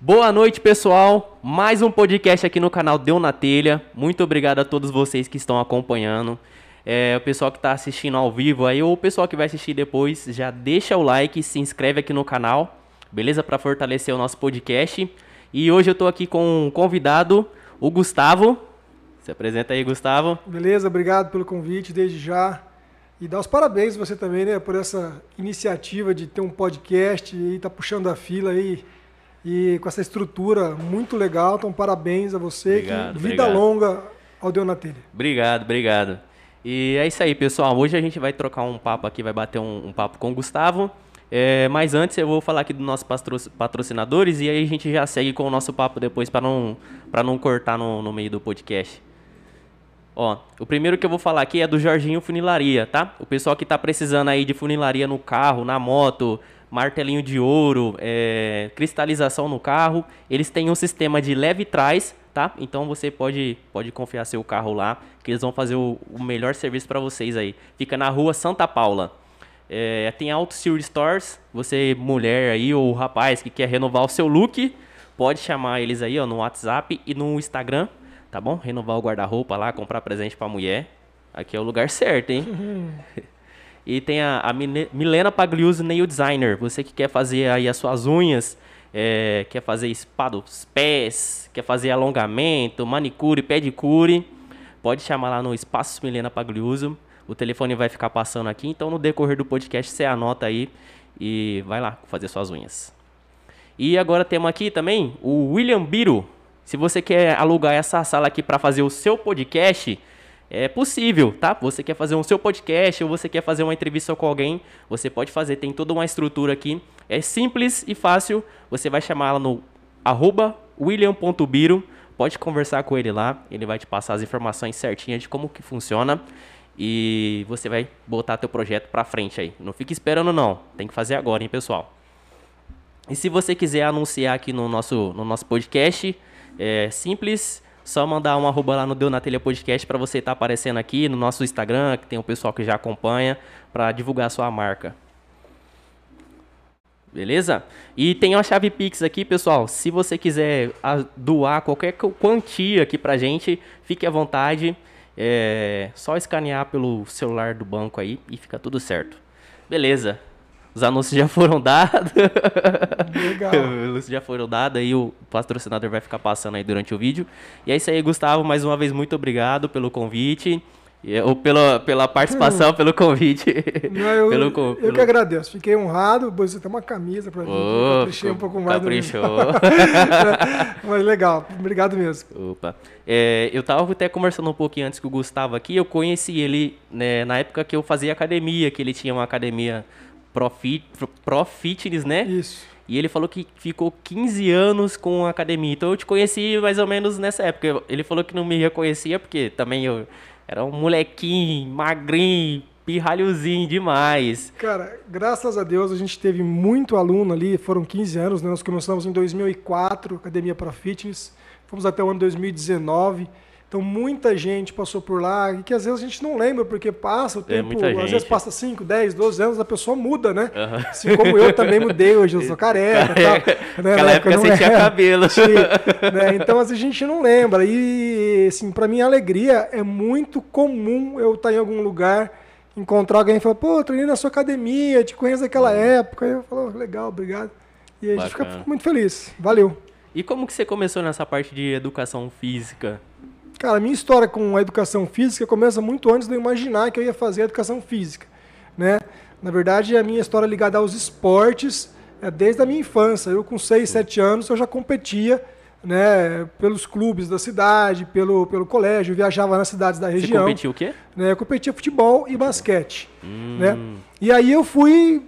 Boa noite, pessoal. Mais um podcast aqui no canal Deu na Telha. Muito obrigado a todos vocês que estão acompanhando. É, o pessoal que está assistindo ao vivo aí, ou o pessoal que vai assistir depois, já deixa o like, se inscreve aqui no canal, beleza? Para fortalecer o nosso podcast. E hoje eu estou aqui com um convidado, o Gustavo. Se apresenta aí, Gustavo. Beleza, obrigado pelo convite desde já. E dar os parabéns você também, né, por essa iniciativa de ter um podcast e tá puxando a fila aí com essa estrutura muito legal. Então, parabéns a você. Obrigado, que vida obrigado. longa ao Deu na Telha. Obrigado, obrigado. E é isso aí, pessoal. Hoje a gente vai trocar um papo aqui, vai bater um, um papo com o Gustavo. É, mas antes eu vou falar aqui dos nossos patro- patrocinadores e aí a gente já segue com o nosso papo depois para não, pra não cortar no, no meio do podcast. Ó, o primeiro que eu vou falar aqui é do Jorginho Funilaria, tá? O pessoal que tá precisando aí de funilaria no carro, na moto, martelinho de ouro, é, cristalização no carro, eles têm um sistema de leve trás, tá? Então você pode, pode confiar seu carro lá, que eles vão fazer o, o melhor serviço para vocês aí. Fica na rua Santa Paula. É, tem Auto Series Stores, você mulher aí ou rapaz que quer renovar o seu look, pode chamar eles aí ó, no WhatsApp e no Instagram, tá bom? Renovar o guarda-roupa lá, comprar presente pra mulher. Aqui é o lugar certo, hein? e tem a, a Milena Pagliuso Nail Designer, você que quer fazer aí as suas unhas, é, quer fazer spa dos pés, quer fazer alongamento, manicure, pedicure, pode chamar lá no Espaço Milena Pagliuso. O telefone vai ficar passando aqui, então no decorrer do podcast você anota aí e vai lá fazer suas unhas. E agora temos aqui também o William Biro. Se você quer alugar essa sala aqui para fazer o seu podcast, é possível, tá? Você quer fazer um seu podcast ou você quer fazer uma entrevista com alguém, você pode fazer, tem toda uma estrutura aqui. É simples e fácil. Você vai chamar ela no arroba william.biro, pode conversar com ele lá, ele vai te passar as informações certinhas de como que funciona e você vai botar teu projeto pra frente aí. Não fique esperando não, tem que fazer agora, hein, pessoal. E se você quiser anunciar aqui no nosso, no nosso podcast, é simples, só mandar um arroba lá no Deu na Telha Podcast para você estar aparecendo aqui no nosso Instagram, que tem o pessoal que já acompanha, para divulgar a sua marca. Beleza? E tem uma chave Pix aqui, pessoal. Se você quiser doar qualquer qu- quantia aqui pra gente, fique à vontade. É só escanear pelo celular do banco aí e fica tudo certo. Beleza. Os anúncios já foram dados. Legal. Os anúncios já foram dados aí, o patrocinador vai ficar passando aí durante o vídeo. E é isso aí, Gustavo. Mais uma vez, muito obrigado pelo convite. Ou pela, pela participação, pelo convite. Não, eu, pelo, eu pelo- que agradeço. Fiquei honrado. Você tem uma camisa pra mim. Ô, caprichei um pouco mais. caprichou. Mas legal. Obrigado mesmo. Opa. É, eu tava até conversando um pouquinho antes com o Gustavo aqui. Eu conheci ele né, na época que eu fazia academia, que ele tinha uma academia Pro, fit, pro Fitness, né? Isso. E ele falou que ficou 15 anos com a academia. Então eu te conheci mais ou menos nessa época. Ele falou que não me reconhecia, porque também eu era um molequinho, magrinho, pirralhozinho demais. Cara, graças a Deus a gente teve muito aluno ali, foram 15 anos, né? Nós começamos em 2004, Academia para Fitness, fomos até o ano 2019. Então muita gente passou por lá, e que às vezes a gente não lembra, porque passa o É, tempo, muita às vezes passa 5, 10, 12 anos, a pessoa muda, né? Aham. Assim como eu também mudei, hoje eu sou careca e tal. Né? Naquela Na época não você tinha cabelo. Tinha, né? Então assim, a gente não lembra. E assim, para mim a alegria é muito comum eu estar em algum lugar, encontrar alguém e falar, pô, eu treinei na sua academia, te conheço daquela época. Aí eu falo, "Oh, legal, obrigado. E a gente fica, fica muito feliz. Valeu. E como que você começou nessa parte de educação física? Cara, a minha história com a educação física começa muito antes de eu imaginar que eu ia fazer educação física, né? Na verdade, a minha história é ligada aos esportes é desde a minha infância. Eu com 6, 7 anos eu já competia, né, pelos clubes da cidade, pelo, pelo colégio, eu viajava nas cidades da Você região. competiu o quê? né? Eu competia futebol e basquete, Hum. né? E aí eu fui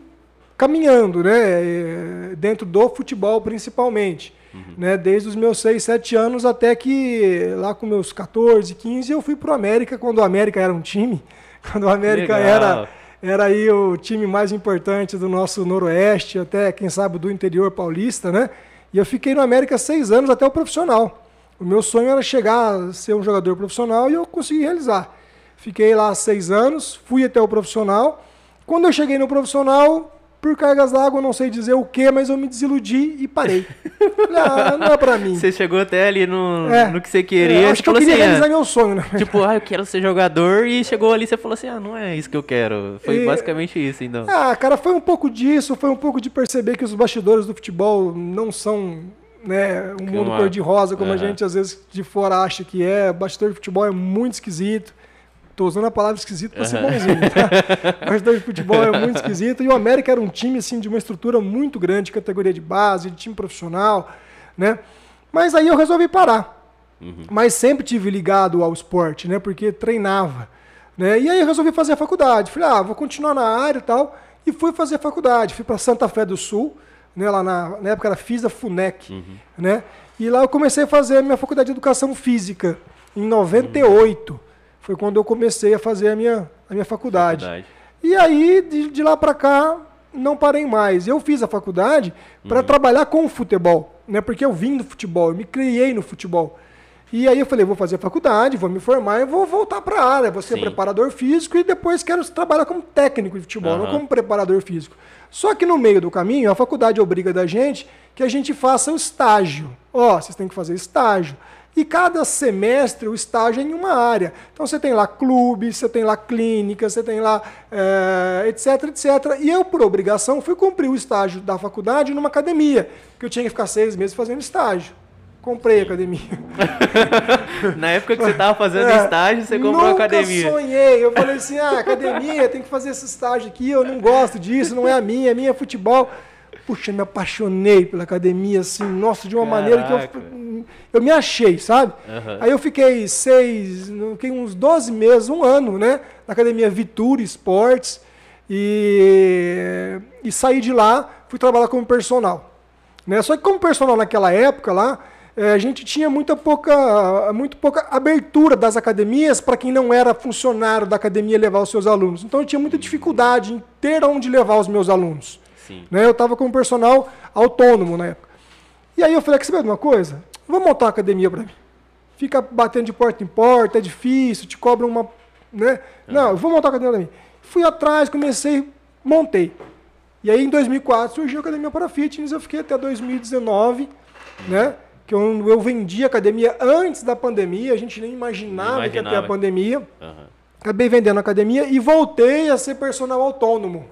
caminhando, né, eh, dentro do futebol principalmente, né, desde os meus 6, 7 anos até que lá com meus 14, 15 eu fui pro América quando o América era um time, quando o América Legal. era era aí o time mais importante do nosso noroeste, até quem sabe do interior paulista, né? E eu fiquei no América seis anos até o profissional. O meu sonho era chegar a ser um jogador profissional e eu consegui realizar. Fiquei lá seis anos, fui até o profissional. Quando eu cheguei no profissional, por cargas d'água, não sei dizer o que, mas eu me desiludi e parei. Falei, ah, não é pra mim. Você chegou até ali no, é, no que você queria. É, acho que eu queria assim, realizar ah, meu sonho, né? Tipo, ah, eu quero ser jogador e chegou ali e você falou assim, ah, não é isso que eu quero. Foi e, basicamente isso, então. Ah, cara, foi um pouco disso, foi um pouco de perceber que os bastidores do futebol não são né, um mundo cor-de-rosa, como uhum. a gente às vezes de fora acha que é. O bastidor de futebol é muito esquisito. Tô usando a palavra esquisito para ser bonzinho, tá? O bastidor de futebol é muito esquisito. E o América era um time assim, de uma estrutura muito grande, categoria de base, de time profissional, né? Mas aí eu resolvi parar. Uhum. Mas sempre tive ligado ao esporte, né? Porque treinava. Né? E aí eu resolvi fazer a faculdade. Falei, ah, vou continuar na área e tal. E fui fazer a faculdade. Fui para Santa Fé do Sul né, lá na, na época era FISA FUNEC, uhum. né? E lá eu comecei a fazer a minha faculdade de Educação Física, em 98. Uhum. Foi quando eu comecei a fazer a minha, a minha faculdade. faculdade. E aí, de, de lá para cá, não parei mais. Eu fiz a faculdade para uhum. trabalhar com o futebol, né? Porque eu vim do futebol, eu me criei no futebol. E aí eu falei, vou fazer faculdade, vou me formar e vou voltar para a área, vou ser Sim. preparador físico e depois quero trabalhar como técnico de futebol, uhum. não como preparador físico. Só que no meio do caminho, a faculdade obriga da gente que a gente faça o estágio. Ó, oh, vocês têm que fazer estágio. E cada semestre o estágio é em uma área. Então você tem lá clube, você tem lá clínica, você tem lá é, etc, etc. E eu, por obrigação, fui cumprir o estágio da faculdade numa academia, que eu tinha que ficar seis meses fazendo estágio. Comprei a academia. Na época que você estava fazendo é, estágio, você comprou a academia. Eu sonhei. Eu falei assim, ah, academia, tem que fazer esse estágio aqui, eu não gosto disso, não é a minha, a minha é futebol. Puxa, me apaixonei pela academia, assim, nossa, de uma Caraca. maneira que eu, eu me achei, sabe? Uhum. Aí eu fiquei seis, fiquei uns 12 meses, um ano, né? Na academia Vitura Esportes. E, e saí de lá, fui trabalhar como personal. Né? Só que como personal naquela época lá, é, a gente tinha muita pouca, muito pouca abertura das academias para quem não era funcionário da academia levar os seus alunos. Então eu tinha muita dificuldade em ter onde levar os meus alunos. Né? Eu estava com um personal autônomo na época. E aí eu falei, quer saber de uma coisa? Vou montar uma academia para mim. Fica batendo de porta em porta, é difícil, te cobra uma... Né? Uhum. Não, eu vou montar uma academia para mim. Fui atrás, comecei, montei. E aí em 2004 surgiu a Academia para Fitness, eu fiquei até 2019, né? que eu, eu vendi academia antes da pandemia, a gente nem imaginava, imaginava. que ia ter a pandemia. Uhum. Acabei vendendo a academia e voltei a ser personal autônomo.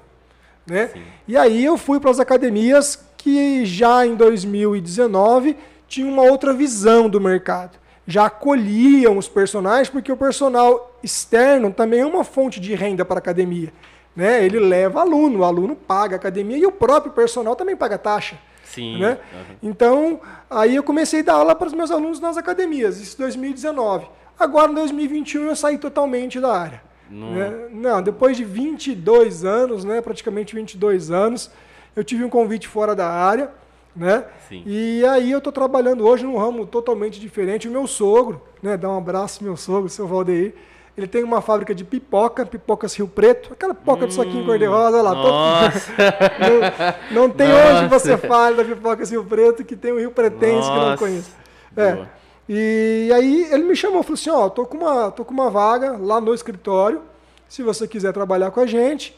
Né? E aí eu fui para as academias que já em 2019 tinham uma outra visão do mercado. Já acolhiam os personagens, porque o personal externo também é uma fonte de renda para a academia. Né? Ele leva aluno, o aluno paga a academia e o próprio personal também paga taxa. Sim. Né? Uhum. Então, aí eu comecei a dar aula para os meus alunos nas academias, isso em 2019. Agora, em 2021, eu saí totalmente da área. Não. Né? Não, depois de 22 anos, né, praticamente 22 anos, eu tive um convite fora da área, né? Sim. E aí eu estou trabalhando hoje num ramo totalmente diferente. O meu sogro, né, dá um abraço meu sogro, seu Valdeir, ele tem uma fábrica de pipoca, pipocas Rio Preto, aquela pipoca hum, de saquinho cor-de-rosa lá. Nossa. não, não, tem nossa. onde você fale da pipoca Rio Preto que tem o Rio Pretense que eu não conheço. É. E aí ele me chamou, falou assim, ó, tô com uma, tô com uma vaga lá no escritório, se você quiser trabalhar com a gente.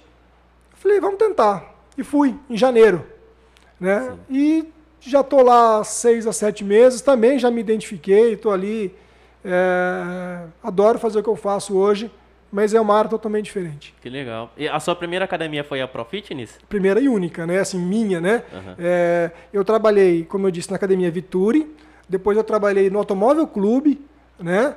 Eu falei, vamos tentar. E fui, em janeiro. Né? E já tô lá seis a sete meses, também já me identifiquei, estou ali é, adoro fazer o que eu faço hoje, mas é uma área totalmente diferente. Que legal. E a sua primeira academia foi a Pro Fitness? Primeira e única, né? Assim, minha, né? Uhum. É, eu trabalhei, como eu disse, na Academia Vituri, depois eu trabalhei no Automóvel Clube, né?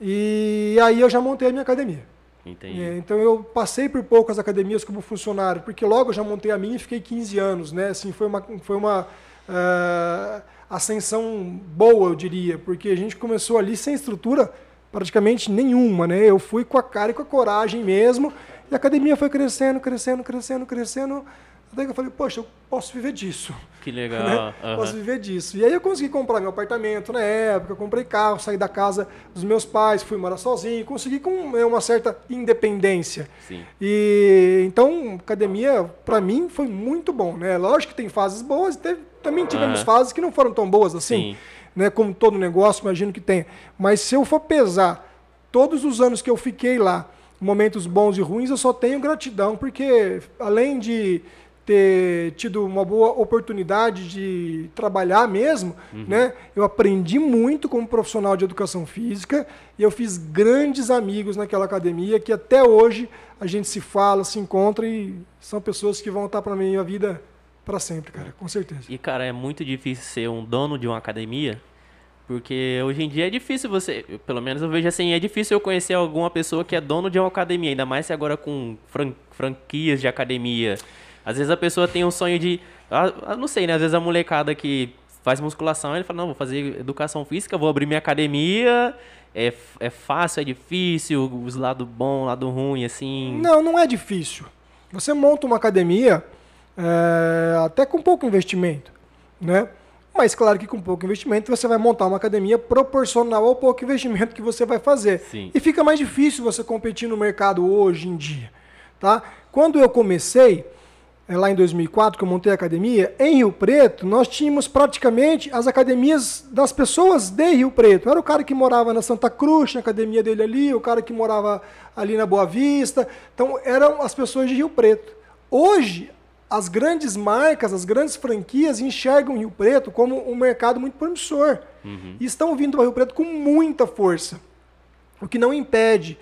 E aí eu já montei a minha academia. Entendi. É, então eu passei por poucas academias como funcionário, porque logo eu já montei a minha e fiquei 15 anos, né? Assim, foi uma, foi uma uh, ascensão boa, eu diria, porque a gente começou ali sem estrutura praticamente nenhuma, né? Eu fui com a cara e com a coragem mesmo, e a academia foi crescendo, crescendo, crescendo, crescendo, até que eu falei, poxa, eu posso viver disso. Que legal. Né? Uhum. Posso viver disso. E aí eu consegui comprar meu apartamento na época, comprei carro, saí da casa dos meus pais, fui morar sozinho, consegui com né, uma certa independência. Sim. E então, academia para mim foi muito bom, né? Lógico que tem fases boas, teve, também tivemos uhum. fases que não foram tão boas assim, Sim. né? Como todo negócio, imagino que tem. Mas se eu for pesar todos os anos que eu fiquei lá, momentos bons e ruins, eu só tenho gratidão, porque além de ter tido uma boa oportunidade de trabalhar mesmo, né? Eu aprendi muito como profissional de educação física e eu fiz grandes amigos naquela academia que até hoje a gente se fala, se encontra e são pessoas que vão estar para minha vida para sempre, cara, com certeza. E, cara, é muito difícil ser um dono de uma academia, porque hoje em dia é difícil você, pelo menos eu vejo assim, é difícil eu conhecer alguma pessoa que é dono de uma academia, ainda mais se agora com fran- franquias de academia. Às vezes a pessoa tem um sonho de, ah, ah, não sei, né? Às vezes a molecada que faz musculação, ele fala, não, vou fazer educação física, vou abrir minha academia, é, é fácil, é difícil, os lados bom, lado ruim, assim. Não, não é difícil. Você monta uma academia é, até com pouco investimento, né? Mas claro que com pouco investimento você vai montar uma academia proporcional ao pouco investimento que você vai fazer. Sim. E fica mais difícil você competir no mercado hoje em dia, tá? Quando eu comecei, lá em 2004, que eu montei a academia, em Rio Preto, nós tínhamos praticamente as academias das pessoas de Rio Preto. Era o cara que morava na Santa Cruz, tinha a academia dele ali, o cara que morava ali na Boa Vista. Então, eram as pessoas de Rio Preto. Hoje, as grandes marcas, as grandes franquias enxergam Rio Preto como um mercado muito promissor. E estão vindo para Rio Preto com muita força. O que não impede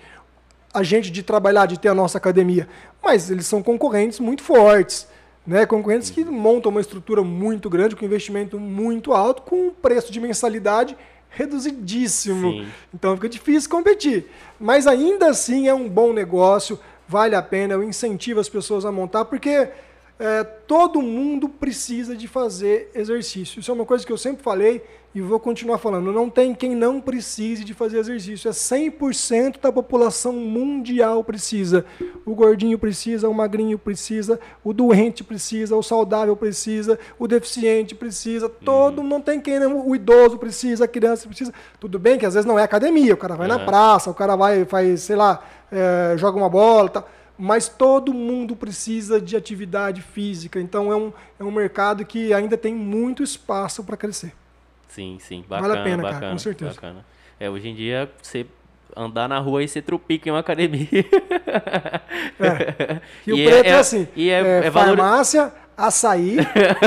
a gente de trabalhar, de ter a nossa academia. Mas eles são concorrentes muito fortes. Né? Concorrentes que montam uma estrutura muito grande, com investimento muito alto, com um preço de mensalidade reduzidíssimo. Sim. Então fica difícil competir. Mas ainda assim é um bom negócio, vale a pena, eu incentivo as pessoas a montar, porque é, todo mundo precisa de fazer exercício. Isso é uma coisa que eu sempre falei e vou continuar falando. Não tem quem não precise de fazer exercício. É 100% da população mundial precisa. O gordinho precisa, o magrinho precisa, o doente precisa, o saudável precisa, o deficiente precisa. Todo não tem quem não. O idoso precisa, a criança precisa. Tudo bem que às vezes não é academia. O cara vai na Aham. praça, o cara vai, faz, sei lá, é, joga uma bola e tal. Mas todo mundo precisa de atividade física. Então é um, é um mercado que ainda tem muito espaço para crescer. Sim, sim, Vale bacana, a pena, cara, bacana, com certeza. bacana. É, hoje em dia, você andar na rua e você trupica em uma academia. Rio E Preto é, assim: E é, é é farmácia, açaí,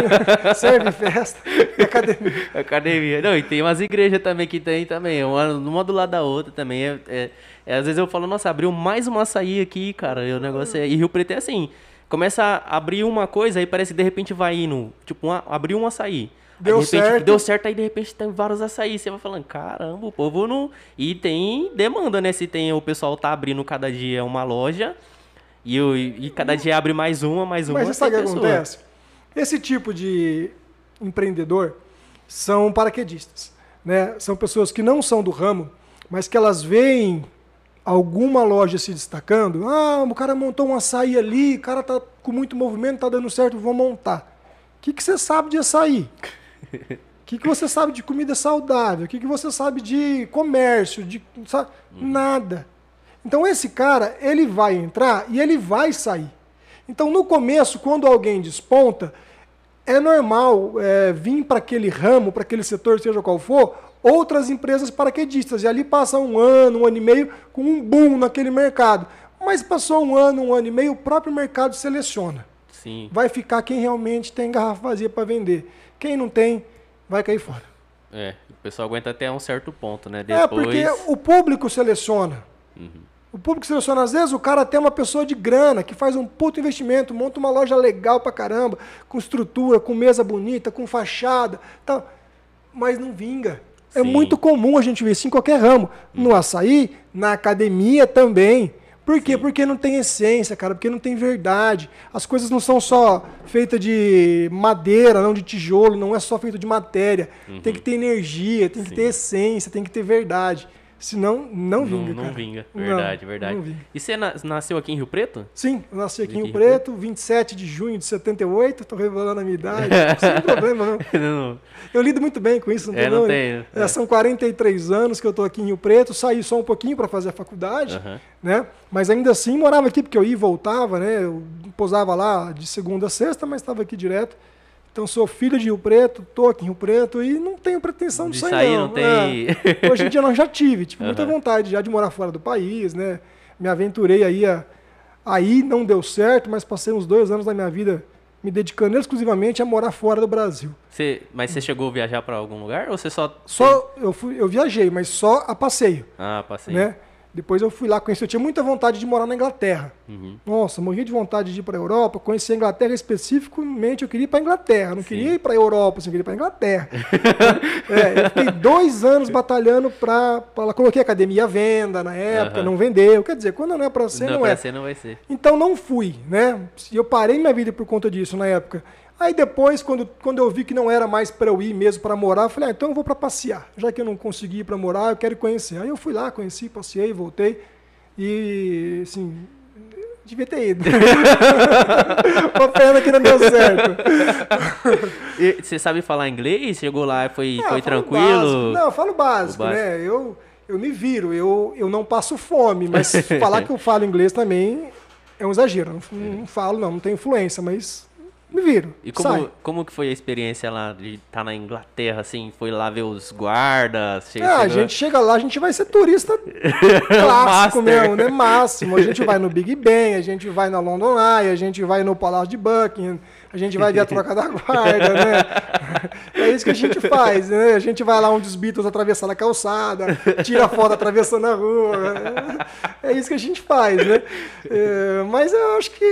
serve festa e academia. Academia. Não, e tem umas igrejas também que tem também, uma, uma do lado da outra também. É, é- é, às vezes eu falo, nossa, abriu mais uma açaí aqui, cara. E o negócio é. E Rio Preto é assim. Começa a abrir uma coisa, aí parece que de repente vai indo. Tipo, uma, abriu um açaí. Aí, Deu de repente, certo. Deu certo, aí de repente tem vários açaí. Você vai falando, caramba, o povo não. E tem demanda, né? Se tem o pessoal tá abrindo cada dia uma loja. E, e cada dia abre mais uma, mais uma. Mas sabe o que acontece? Esse tipo de empreendedor são paraquedistas. Né? São pessoas que não são do ramo, mas que elas veem alguma loja se destacando. Ah, o cara montou um açaí ali, o cara tá com muito movimento, tá dando certo, vou montar. O que, que você sabe de açaí? O que, que você sabe de comida saudável? O que, que você sabe de comércio? De, sabe? Nada. Então esse cara, ele vai entrar e ele vai sair. Então no começo, quando alguém desponta, é normal é, vir para aquele ramo, para aquele setor, seja qual for, outras empresas paraquedistas. E ali passa um ano, um ano e meio com um boom naquele mercado. Mas passou um ano, um ano e meio, o próprio mercado seleciona. Sim. Vai ficar quem realmente tem garrafa vazia para vender. Quem não tem, vai cair fora. É, o pessoal aguenta até um certo ponto, né? É, Depois... porque o público seleciona. O público seleciona, às vezes o cara tem uma pessoa de grana que faz um puto investimento, monta uma loja legal pra caramba, com estrutura, com mesa bonita, com fachada, tal, mas não vinga. É Sim. muito comum a gente ver isso em qualquer ramo. No açaí, na academia também. Por quê? Porque não tem essência, cara, porque não tem verdade. As coisas não são só feitas de madeira, não de tijolo, não é só feito de matéria. Tem que ter energia, tem que Sim. ter essência, tem que ter verdade. Senão, não vinga, não, não vinga, Não, verdade, verdade. não vinga. E você na- nasceu aqui em Rio Preto? Sim, eu nasci aqui em Rio Rio Preto, 27 de junho de 78, tô revelando a minha idade, sem problema não. não, Eu lido muito bem com isso, não É, tem não tem, É, é. São 43 anos que eu tô aqui em Rio Preto, saí só um pouquinho para fazer a faculdade, né? Mas ainda assim morava aqui porque eu ia e voltava, né? Eu posava lá de segunda a sexta, mas estava aqui direto. Então sou filho de Rio Preto, tô aqui em Rio Preto e não tenho pretensão de, De sair, sair não. não tem- É. Hoje em dia não já tive, tive muita Aham. vontade já de morar fora do país, né? Me aventurei aí a, aí não deu certo, mas passei uns dois anos da minha vida me dedicando exclusivamente a morar fora do Brasil. Você, mas você chegou a viajar para algum lugar ou você só. Só eu, fui, eu viajei, mas só a passeio. Ah, passei. Né? Depois eu fui lá conhecer. Eu tinha muita vontade de morar na Inglaterra. Uhum. Nossa, morria de vontade de ir para a Europa. Conhecer a Inglaterra especificamente. Eu queria ir para a Inglaterra. Não Sim. queria ir para a Europa, assim, eu queria ir para a Inglaterra. é, eu fiquei dois anos batalhando para. Coloquei academia à venda na época, Aham. não vendeu. Quer dizer, quando não é para ser, não, não, pra é. você não vai ser. Então não fui, né? Eu parei minha vida por conta disso na época. Aí depois, quando, quando eu vi que não era mais para eu ir mesmo para morar, eu falei, ah, então eu vou para passear. Já que eu não consegui ir para morar, eu quero conhecer. Aí eu fui lá, conheci, passei, voltei. E, assim, devia ter ido. Uma pena que não deu certo. E você sabe falar inglês? Chegou lá e foi, Ah, foi tranquilo? Não, eu falo básico, básico. né? Eu, eu me viro, eu, eu não passo fome, mas falar que eu falo inglês também é um exagero. Não, não falo, não, não tenho influência, mas me viro. E como, sai. como que foi a experiência lá de estar na Inglaterra, assim? Foi lá ver os guardas? che- Ah, a chegou- gente chega lá, a gente vai ser turista clássico mesmo, né? Máximo. A gente vai no Big Ben, a gente vai na London Eye, a gente vai no Palácio de Buckingham, a gente vai ver a troca da guarda, né? É isso que a gente faz, né? A gente vai lá onde os Beatles atravessaram a calçada, tira foto atravessando a rua. É isso que a gente faz, né? É, mas eu acho que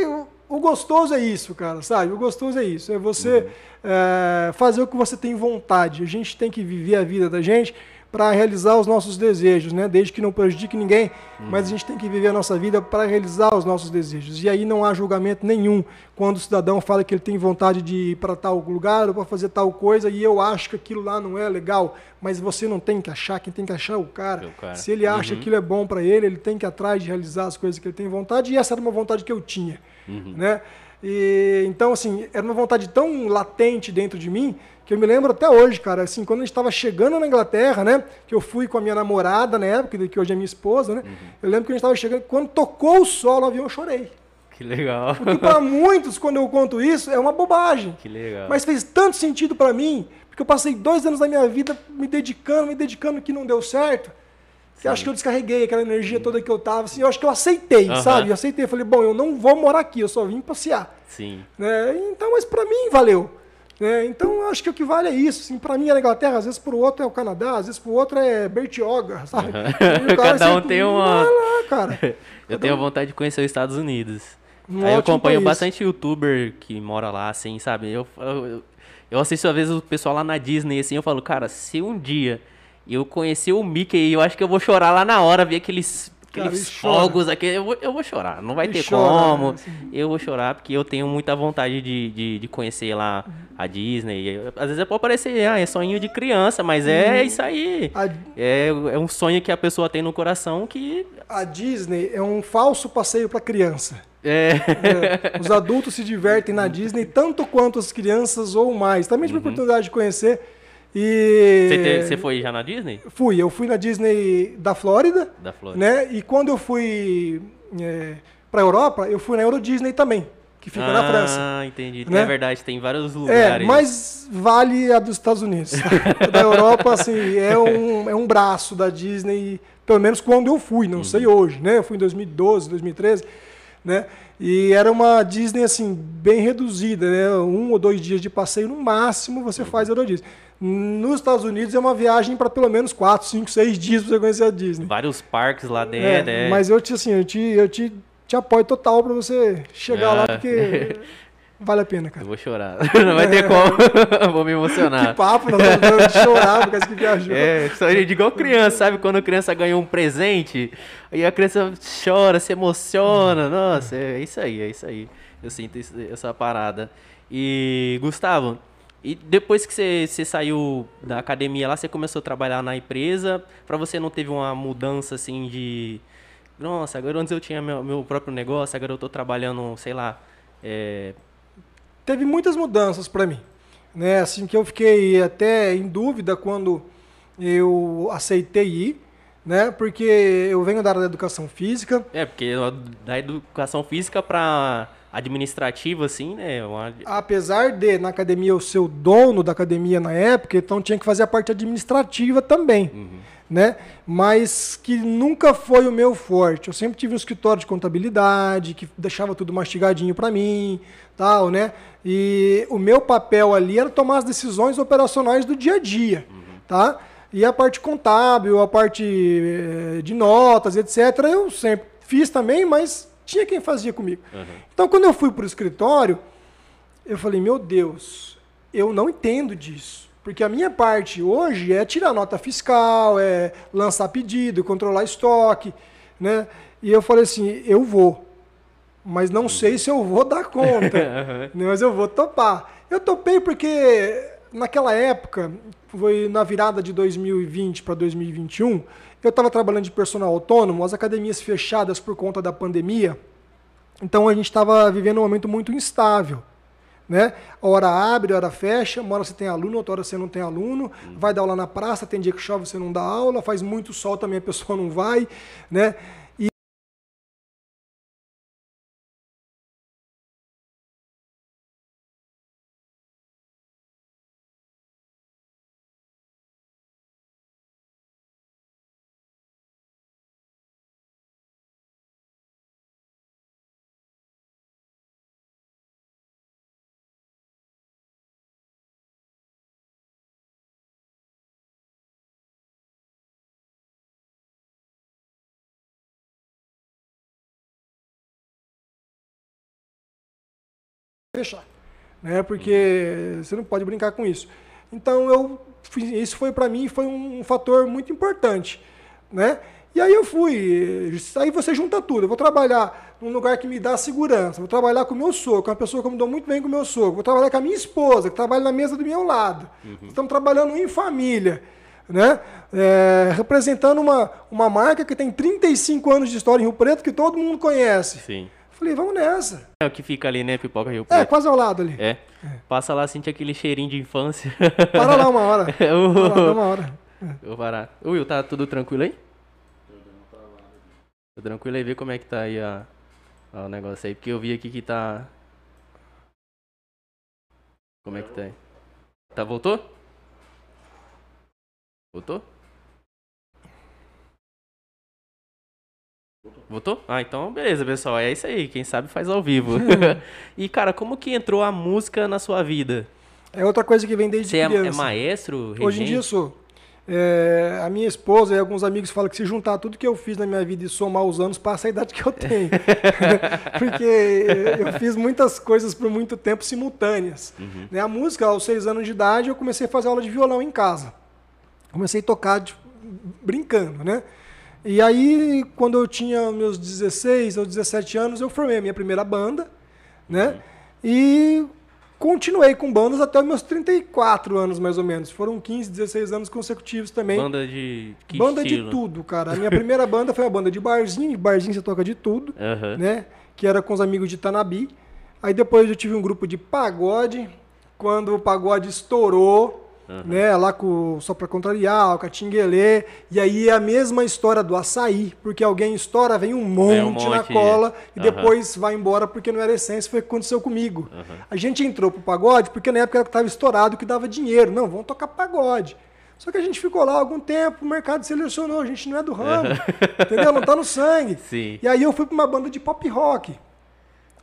o, gostoso é isso, cara, sabe? O gostoso é isso. É você é, fazer o que você tem vontade. A gente tem que viver a vida da gente para realizar os nossos desejos, né? Desde que não prejudique ninguém, mas a gente tem que viver a nossa vida para realizar os nossos desejos. E aí não há julgamento nenhum quando o cidadão fala que ele tem vontade de ir para tal lugar ou para fazer tal coisa e eu acho que aquilo lá não é legal, mas você não tem que achar, quem tem que achar é o cara. É o cara. Se ele acha Uhum. que aquilo é bom para ele, ele tem que ir atrás de realizar as coisas que ele tem vontade e essa era uma vontade que eu tinha, Uhum. né? E, então, assim, era uma vontade tão latente dentro de mim que eu me lembro até hoje, cara, assim, quando a gente estava chegando na Inglaterra, né, que eu fui com a minha namorada na época, que hoje é minha esposa, né, eu lembro que a gente estava chegando, quando tocou o sol no avião, eu chorei. Que legal. Porque para muitos, quando eu conto isso, é uma bobagem. Que legal. Mas fez tanto sentido para mim, porque eu passei dois anos da minha vida me dedicando, me dedicando que não deu certo. Que eu acho que eu descarreguei aquela energia toda que eu tava, assim, eu acho que eu aceitei, Aham. sabe? Eu aceitei, eu falei, bom, eu não vou morar aqui, eu só vim passear. Sim. Né? Então, mas para mim valeu. Né? Então, eu acho que o que vale é isso. Assim, para mim é a Inglaterra, às vezes para o outro é o Canadá, às vezes para o outro é Bertioga, sabe? Cara Cada um tem uma- lá. Eu tenho vontade de conhecer os Estados Unidos. Um Aí eu acompanho país. bastante youtuber que mora lá, assim, sabe? Eu, eu, eu assisto às vezes o pessoal lá na Disney, assim, eu falo, cara, se um dia eu conhecer o Mickey, eu acho que eu vou chorar lá na hora, ver aqueles, aqueles fogos aqui, eu vou, eu vou chorar. Não vai Ele ter chora, como. assim. Eu vou chorar porque eu tenho muita vontade de, de, de conhecer lá a Disney. Às vezes pode parecer, ah, é sonho de criança, mas é isso aí. A, É, é um sonho que a pessoa tem no coração que. a Disney é um falso passeio para criança. É. É, os adultos se divertem na Disney tanto quanto as crianças ou mais. Também tive a oportunidade de conhecer. E Você, foi já na Disney? fui, eu fui na Disney da Flórida, Da Flórida. né? E quando eu fui é, para Europa, eu fui na Euro Disney também, que fica na França. Ah, entendi. né? É verdade, tem vários É, lugares. mas vale a dos Estados Unidos. A da Europa, assim, é um, é um braço da Disney, pelo menos quando eu fui, não sei hoje, né? Eu fui em 2012, 2013, né? E era uma Disney, assim, bem reduzida, né? Um ou dois dias de passeio no máximo você faz a Euro Disney. Nos Estados Unidos é uma viagem para pelo menos 4, 5, 6 dias para você conhecer a Disney. Vários parques lá É, dentro. É, Mas eu te, assim, eu te, eu te, te apoio total para você chegar lá, Ah. porque vale a pena, cara. Eu vou chorar. Não vai ter como. vou me Que emocionar. papo, nós estamos falando de chorar por causa que viajou. É, história de igual criança, sabe? Quando a criança ganha um presente, aí a criança chora, se emociona. Nossa, é isso aí, é isso aí. Eu sinto isso- essa parada. E, Gustavo, e depois que você, você saiu da academia lá, você começou a trabalhar na empresa, pra você não teve uma mudança assim de. Nossa, agora antes eu tinha meu, meu próprio negócio, agora eu tô trabalhando, sei lá. É, Teve muitas mudanças para mim. Né? Assim que eu fiquei até em dúvida quando eu aceitei ir, né? Porque eu venho da área da educação física. é, porque da educação física pra administrativa, assim, né? é Uma, Apesar de na academia eu ser o dono da academia na época, então tinha que fazer a parte administrativa também. Uhum. né? Mas que nunca foi o meu forte. Eu sempre tive um escritório de contabilidade que deixava tudo mastigadinho para mim, tal, né? E o meu papel ali era tomar as decisões operacionais do dia a dia, uhum. tá? E a parte contábil, a parte eh, de notas, etc., eu sempre fiz também, mas tinha quem fazia comigo. Uhum. Então, quando eu fui para o escritório, eu falei, meu Deus, eu não entendo disso. Porque a minha parte hoje é tirar nota fiscal, é lançar pedido, controlar estoque, né? E eu falei assim, eu vou, mas não sei se eu vou dar conta, né? mas eu vou topar. Eu topei porque naquela época, foi na virada de 2020 para 2021, eu estava trabalhando de personal autônomo, as academias fechadas por conta da pandemia, então a gente estava vivendo um momento muito instável né? Hora abre, hora fecha, uma hora você tem aluno, outra hora você não tem aluno, vai dar aula na praça, tem dia que chove, você não dá aula, faz muito sol também a pessoa não vai, né? Fechar, né? Porque você não pode brincar com isso. Então eu isso foi para mim foi um fator muito importante, né? E aí eu fui, aí você junta tudo. Eu vou trabalhar num lugar que me dá segurança. Vou trabalhar com o meu sogro, com uma pessoa que eu me dou muito bem com o meu sogro. Vou trabalhar com a minha esposa, que trabalha na mesa do meu lado. Uhum. Estamos trabalhando em família, né? É, representando uma, uma marca que tem 35 anos de história em Rio Preto, que todo mundo conhece. Sim. Falei, vamos nessa. É o que fica ali, né? Pipoca Rio Preto. É, quase ao lado ali. É. é. Passa lá, sente aquele cheirinho de infância. Para lá uma hora. Para lá uma hora. É. Vou parar. Will, tá tudo tranquilo aí? Tudo tranquilo aí? Vê como é que tá aí a, a, o negócio aí. Porque eu vi aqui que tá... Como é que tá aí? Tá, voltou? Voltou? Votou? Ah, então beleza, pessoal. É isso aí. Quem sabe faz ao vivo. e, cara, como que entrou a música na sua vida? É outra coisa que vem desde Você criança. É, é maestro? Regente? Hoje em dia sou. É, a minha esposa e alguns amigos falam que se juntar tudo que eu fiz na minha vida e somar os anos, passa a idade que eu tenho. Porque eu fiz muitas coisas por muito tempo simultâneas. Uhum. Né, a música, aos seis anos de idade, eu comecei a fazer aula de violão em casa. Comecei a tocar de, brincando, né? E aí, quando eu tinha meus 16 ou 17 anos, eu formei a minha primeira banda, né? E continuei com bandas até os meus 34 anos, mais ou menos. Foram 15, 16 anos consecutivos também. Banda de que Banda estilo? de tudo, cara. A minha primeira banda foi a banda de barzinho. Barzinho você toca de tudo, uhum. né? Que era com os amigos de Tanabi. Aí depois eu tive um grupo de pagode. Quando o pagode estourou, Uhum. Né, lá com Só Pra Contrariar, o Catinguelê. E aí é a mesma história do açaí, porque alguém estoura, vem um monte, vem um monte na cola e uhum. depois vai embora porque não era essência. Foi o que aconteceu comigo. Uhum. A gente entrou pro pagode porque na época estava estourado que dava dinheiro. Não, vamos tocar pagode. Só que a gente ficou lá algum tempo, o mercado selecionou, a gente não é do ramo, entendeu? Não tá no sangue. Sim. E aí eu fui para uma banda de pop rock,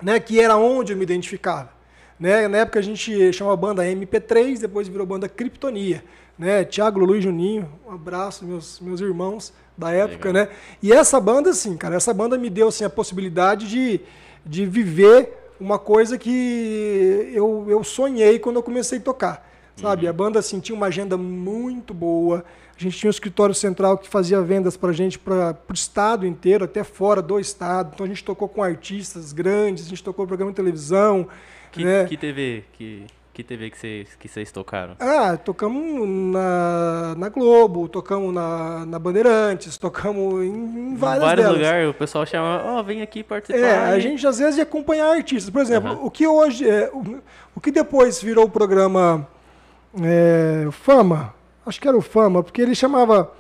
né, que era onde eu me identificava. Né? Na época a gente chamava a banda MP3, depois virou banda Kryptonia. Né? Tiago, e Juninho, um abraço, meus, meus irmãos da época, Legal. né? E essa banda, assim, cara, essa banda me deu assim, a possibilidade de, de viver uma coisa que eu, eu sonhei quando eu comecei a tocar. Sabe? Uhum. A banda assim, tinha uma agenda muito boa. A gente tinha um escritório central que fazia vendas para a gente, para o estado inteiro, até fora do estado. Então a gente tocou com artistas grandes, a gente tocou programa de televisão. Que, né? que TV que, que TV que vocês, que vocês tocaram? Ah, tocamos na, na Globo, tocamos na, na Bandeirantes, tocamos em, em várias vários lugares, o pessoal chama, ó, oh, vem aqui participar. É, a gente às vezes ia acompanhar artistas. Por exemplo, uhum. o que hoje, é, o, o, que depois virou o programa é, Fama, acho que era o Fama, porque ele chamava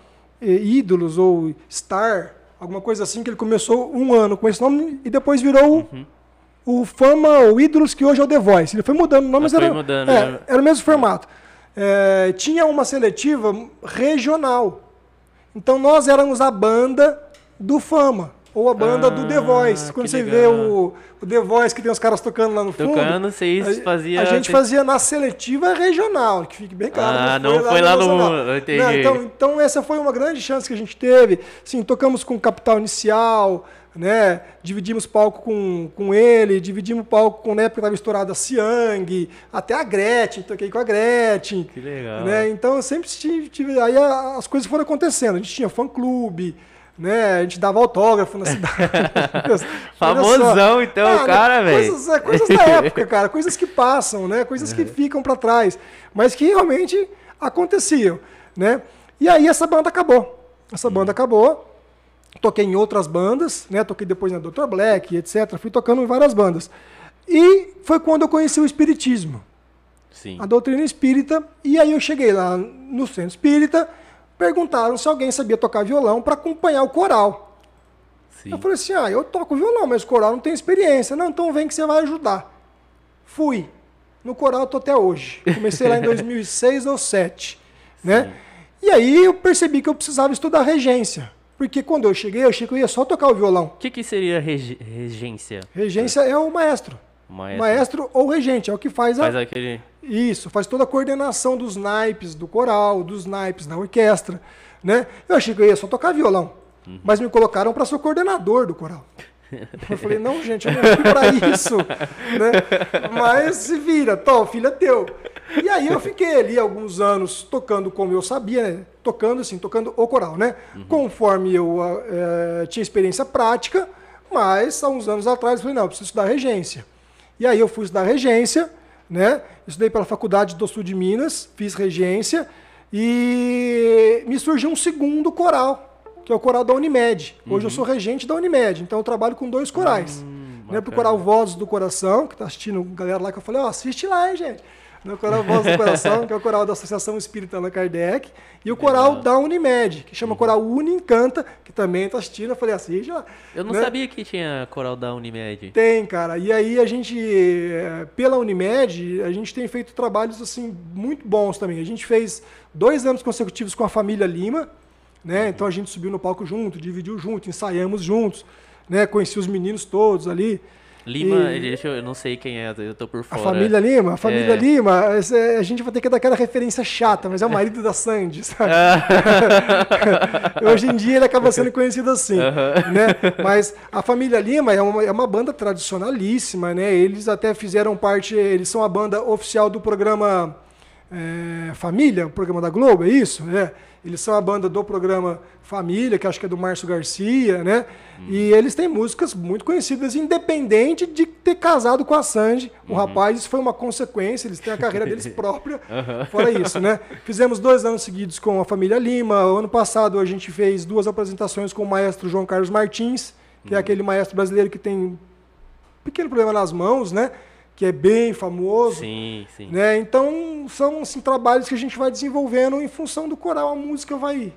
é, Ídolos ou Star, alguma coisa assim, que ele começou um ano com esse nome e depois virou... Uhum o Fama, o Ídolos, que hoje é o The Voice. Ele foi mudando o nome, mas, era, mudando, é, era o mesmo formato. É, tinha uma seletiva regional. Então nós éramos a banda do Fama. Ou a banda Ah, do The Voice. Quando você legal. vê o, o The Voice que tem os caras tocando lá no fundo. Tocando, vocês faziam- A gente fazia na seletiva regional, que fique bem claro. Ah, não foi lá no- nacional. entendi. Não, então, então essa foi uma grande chance que a gente teve. Sim, tocamos com Capital Inicial, né? Dividimos palco com, com ele, dividimos palco com na época estava estourada a Siang, até a Gretchen, toquei com a Gretchen. Que legal. Né? Então eu sempre tive, tive- aí as coisas foram acontecendo. A gente tinha fã clube, né? A gente dava autógrafo na cidade. Famosão, então, Ah, né? cara, velho. Coisas, é, coisas da época, cara, coisas que passam, né? Coisas que ficam pra trás, mas que realmente aconteciam, né? E aí essa banda acabou. Essa banda acabou. Toquei em outras bandas, né? Toquei depois na Dr. Black, etc. Fui tocando em várias bandas. E foi quando eu conheci o espiritismo Sim. a doutrina espírita, e aí eu cheguei lá no centro espírita, perguntaram se alguém sabia tocar violão para acompanhar o coral. Sim. Eu falei assim: ah, eu toco violão, mas coral não tem experiência. Não, então vem que você vai ajudar. Fui. No coral eu tô até hoje. Comecei lá em 2006 ou 2007. Né? E aí eu percebi que eu precisava estudar regência. Porque quando eu cheguei, eu achei que eu ia só tocar o violão. O que, que seria regência? Regência é o maestro. Maestro. Maestro ou regente, é o que faz a, Faz aquele. isso, faz toda a coordenação dos naipes do coral, dos naipes da orquestra, né? Eu achei que eu ia só tocar violão, mas me colocaram para ser o coordenador do coral. Eu falei, não, gente, eu não fui para isso, né? Mas se vira, tô, filho é teu. E aí eu fiquei ali alguns anos tocando como eu sabia, né? Tocando assim, tocando o coral, né? Conforme eu ah, eh, tinha experiência prática, mas há uns anos atrás eu falei, não, eu preciso estudar regência. E aí eu fui estudar regência, né? Estudei pela Faculdade do Sul de Minas, fiz regência e me surgiu um segundo coral, que é o coral da Unimed. Hoje eu sou regente da Unimed, então eu trabalho com dois corais. né? Pro coral Vozes do Coração, que tá assistindo a galera lá que eu falei, ó, assiste lá, hein, gente. No coral Vozes do Coração, que é o coral da Associação Espírita Allan Kardec, e o coral da Unimed, que chama coral Uni Encanta, que também tá assistindo. Eu falei, assiste lá. Eu não né? sabia que tinha coral da Unimed. Tem, cara. E aí a gente, eh, pela Unimed, a gente tem feito trabalhos assim muito bons também. A gente fez dois anos consecutivos com a família Lima, né? Então a gente subiu no palco junto, dividiu junto, ensaiamos juntos, né? Conheci os meninos todos ali. Lima, E- deixa eu, eu não sei quem é, eu tô por A fora. família Lima, a família É. Lima, é- a gente vai ter que dar aquela referência chata, mas é o marido da Sandy, sabe? Hoje em dia ele acaba sendo conhecido assim, né? Mas a família Lima é uma, é uma banda tradicionalíssima, né? Eles até fizeram parte, eles são a banda oficial do programa é, Família, o programa da Globo, é isso? É. Eles são a banda do programa Família, que acho que é do Márcio Garcia, né? E eles têm músicas muito conhecidas, independente de ter casado com a Sandy. O rapaz, isso foi uma consequência, eles têm a carreira deles própria. Fora isso, né? Fizemos dois anos seguidos com a família Lima. Ano passado a gente fez duas apresentações com o maestro João Carlos Martins, que é aquele maestro brasileiro que tem um pequeno problema nas mãos, né? Que é bem famoso. Sim, sim. Né? Então, são assim, trabalhos que a gente vai desenvolvendo em função do coral, a música vai.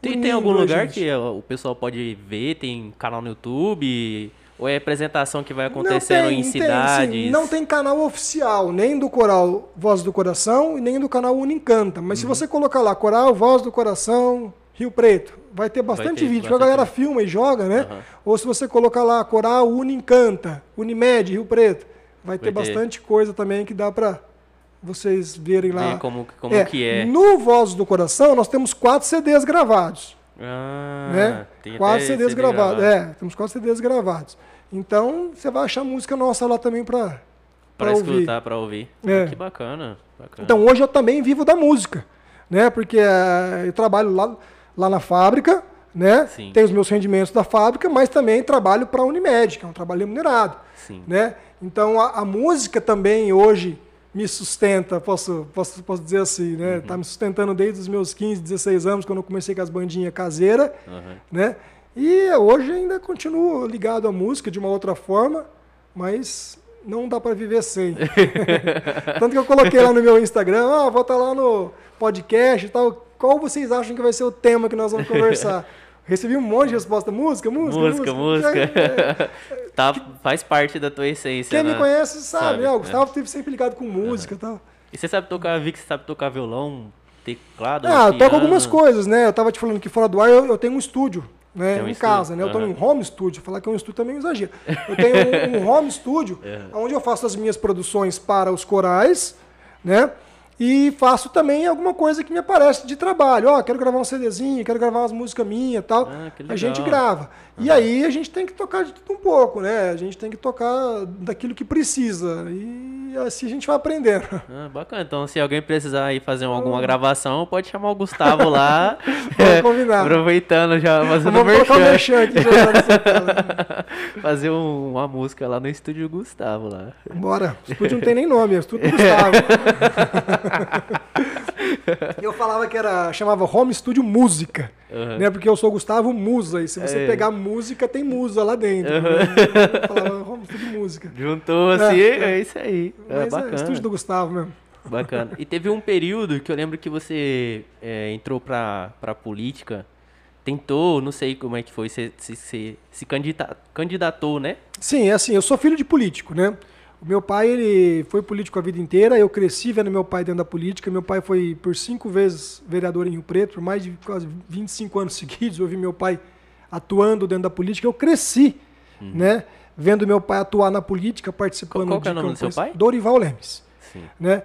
Tem, tem algum lugar gente. que o pessoal pode ver? Tem canal no YouTube? Ou é apresentação que vai Não acontecendo tem, em tem, cidades? sim. não tem canal oficial, nem do coral Voz do Coração e nem do canal Unicanta. Mas se Uhum. você colocar lá coral Voz do Coração, Rio Preto, vai ter bastante ter vídeo. porque A galera filma e joga, né? Aham. Ou se você colocar lá coral Unicanta, Unimed, Rio Preto, vai ter ter. bastante coisa também que dá pra vocês verem lá. Ver como, como que é. No Voz do Coração, nós temos quatro CDs gravados. Ah, né? tem Quatro CDs CD gravados. gravado. É, temos quatro CDs gravados. Então, você vai achar música nossa lá também pra ouvir. escutar, pra ouvir. É. Que bacana. bacana. Então, hoje eu também vivo da música, né? Porque eh, eu trabalho lá, lá na fábrica, né? Sim. Tenho os meus rendimentos da fábrica, mas também trabalho para a Unimed, que é um trabalho remunerado, Sim. né? Então, a, a música também hoje me sustenta, posso, posso, posso dizer assim, né? Uhum. Tá me sustentando desde os meus 15, 16 anos, quando eu comecei com as bandinhas caseiras, Aham. né? E hoje ainda continuo ligado à música de uma outra forma, mas não dá para viver sem. Tanto que eu coloquei lá no meu Instagram, ah, vou estar lá no podcast e tal. Qual vocês acham que vai ser o tema que nós vamos conversar? Recebi um monte de resposta, música, música, Música, música. É, é, Tá, faz parte da tua essência, Quem né? me conhece sabe, Sabe, né? O é. Gustavo esteve sempre ligado com música e tal. E você sabe tocar, vi que você sabe tocar violão. teclado? Ah, eu toco algumas coisas, né? Eu tava te falando que fora do ar eu, eu tenho um estúdio, né? Um em estúdio, casa, né? Eu em um home studio. Falar que é um estúdio também é um exagero. Eu tenho um, um home studio, onde eu faço as minhas produções para os corais, né? E faço também alguma coisa que me aparece de trabalho. Ó, quero gravar um CDzinho, quero gravar umas músicas minhas e tal. Ah, a gente grava. E aí a gente tem que tocar de tudo um pouco, né? A gente tem que tocar daquilo que precisa. E assim a gente vai aprendendo. Ah, bacana. Então, se alguém precisar ir fazer alguma gravação, pode chamar o Gustavo lá. Vamos combinar. Aproveitando já, fazendo Vamos colocar o merchan. merchan aqui já tela. Fazer um- uma música lá no estúdio Gustavo lá. Bora. O estúdio não tem nem nome, é o estúdio Gustavo. eu falava que era, chamava Home Studio Música, Aham. né? Porque eu sou Gustavo Musa, e se você É. pegar música, tem musa lá dentro. Aham. né? Falava Studio Música. Juntou assim, É, é, isso aí. É Mas é, bacana. estúdio do Gustavo mesmo. Bacana. E teve um período que eu lembro que você é, entrou pra, pra política, tentou, não sei como é que foi, se, se, se, se candida- candidatou, né? Sim, é assim, eu sou filho de político, né? O meu pai, ele foi político a vida inteira, eu cresci vendo meu pai dentro da política, meu pai foi por cinco vezes vereador em Rio Preto, por mais de quase 25 anos seguidos, eu vi meu pai atuando dentro da política, eu cresci, né? Vendo meu pai atuar na política, participando Qual- qual é de o nome do seu pai? Dorival Lemes, Sim. né?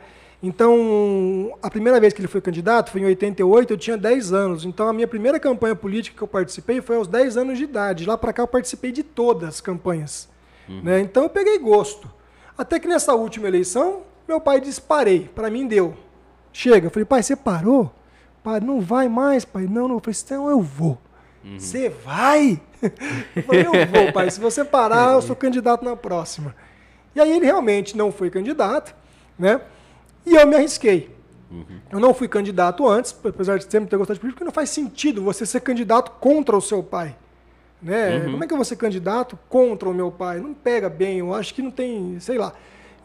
Então, a primeira vez que ele foi candidato foi em 88, eu tinha 10 anos. Então, a minha primeira campanha política que eu participei foi aos 10 anos de idade. Lá para cá eu participei de todas as campanhas. Né? Então, eu peguei gosto. Até que nessa última eleição, meu pai disse: parei. Para mim, deu. Chega. Eu falei: pai, você parou? Pai, não vai mais, pai. Não, não. Eu falei: então eu vou. Você vai? Eu falei: eu vou, pai. Se você parar, eu sou candidato na próxima. E aí ele realmente não foi candidato, né? E eu me arrisquei. Eu não fui candidato antes, apesar de sempre ter gostado de política, porque não faz sentido você ser candidato contra o seu pai. Né? Como é que eu vou ser candidato contra o meu pai? Não pega bem, eu acho que não tem, sei lá.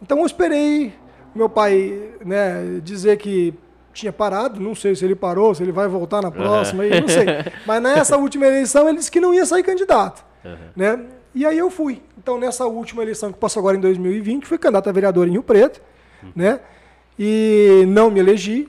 Então eu esperei meu pai né, dizer que tinha parado, não sei se ele parou, se ele vai voltar na próxima, aí, não sei. Mas nessa última eleição ele disse que não ia sair candidato. Né? E aí eu fui. Então nessa última eleição que passou agora em 2020, fui candidato a vereador em Rio Preto, né? E não me elegi,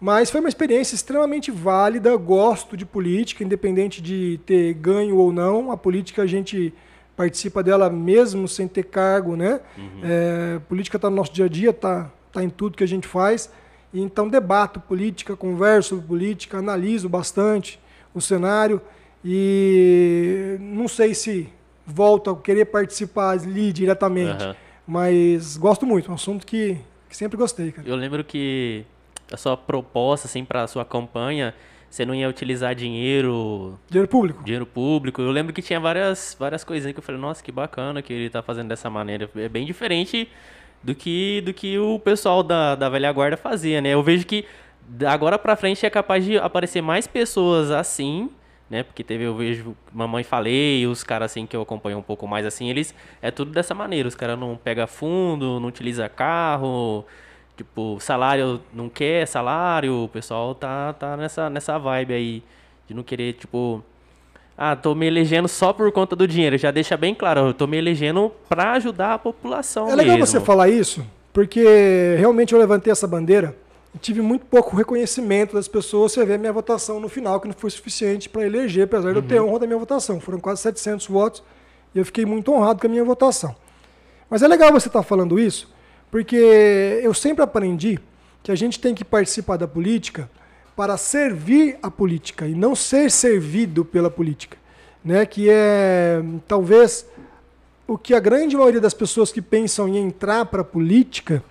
mas foi uma experiência extremamente válida. Gosto de política, independente de ter ganho ou não. A política a gente participa dela mesmo sem ter cargo, né? É, política está no nosso dia a dia, está tá em tudo que a gente faz. E então debato política, converso política, analiso bastante o cenário e não sei se volto a querer participar ali diretamente, Aham. mas gosto muito, é um assunto que, que sempre gostei, cara. Eu lembro que a sua proposta, assim, pra sua campanha, você não ia utilizar dinheiro, Dinheiro público. dinheiro público. Eu lembro que tinha várias, várias coisinhas que eu falei, nossa, que bacana que ele tá fazendo dessa maneira. É bem diferente do que, do que o pessoal da, da velha guarda fazia, né? Eu vejo que agora pra frente é capaz de aparecer mais pessoas assim, né? Porque teve, eu vejo Mamãe Falei, os caras assim que eu acompanho um pouco mais assim, eles é tudo dessa maneira. Os caras não pega fundo, não utiliza carro, tipo, salário não quer salário, o pessoal tá, tá nessa, nessa vibe aí de não querer, tipo, ah, tô me elegendo só por conta do dinheiro. Já deixa bem claro, eu tô me elegendo pra ajudar a população É legal mesmo. você falar isso, porque realmente eu levantei essa bandeira e tive muito pouco reconhecimento das pessoas. Você vê a minha votação no final, que não foi suficiente para eleger, apesar de eu ter honra da minha votação. Foram quase 700 votos e eu fiquei muito honrado com a minha votação. Mas é legal você estar falando isso, porque eu sempre aprendi que a gente tem que participar da política para servir a política e não ser servido pela política, né? Que é talvez o que a grande maioria das pessoas que pensam em entrar para a política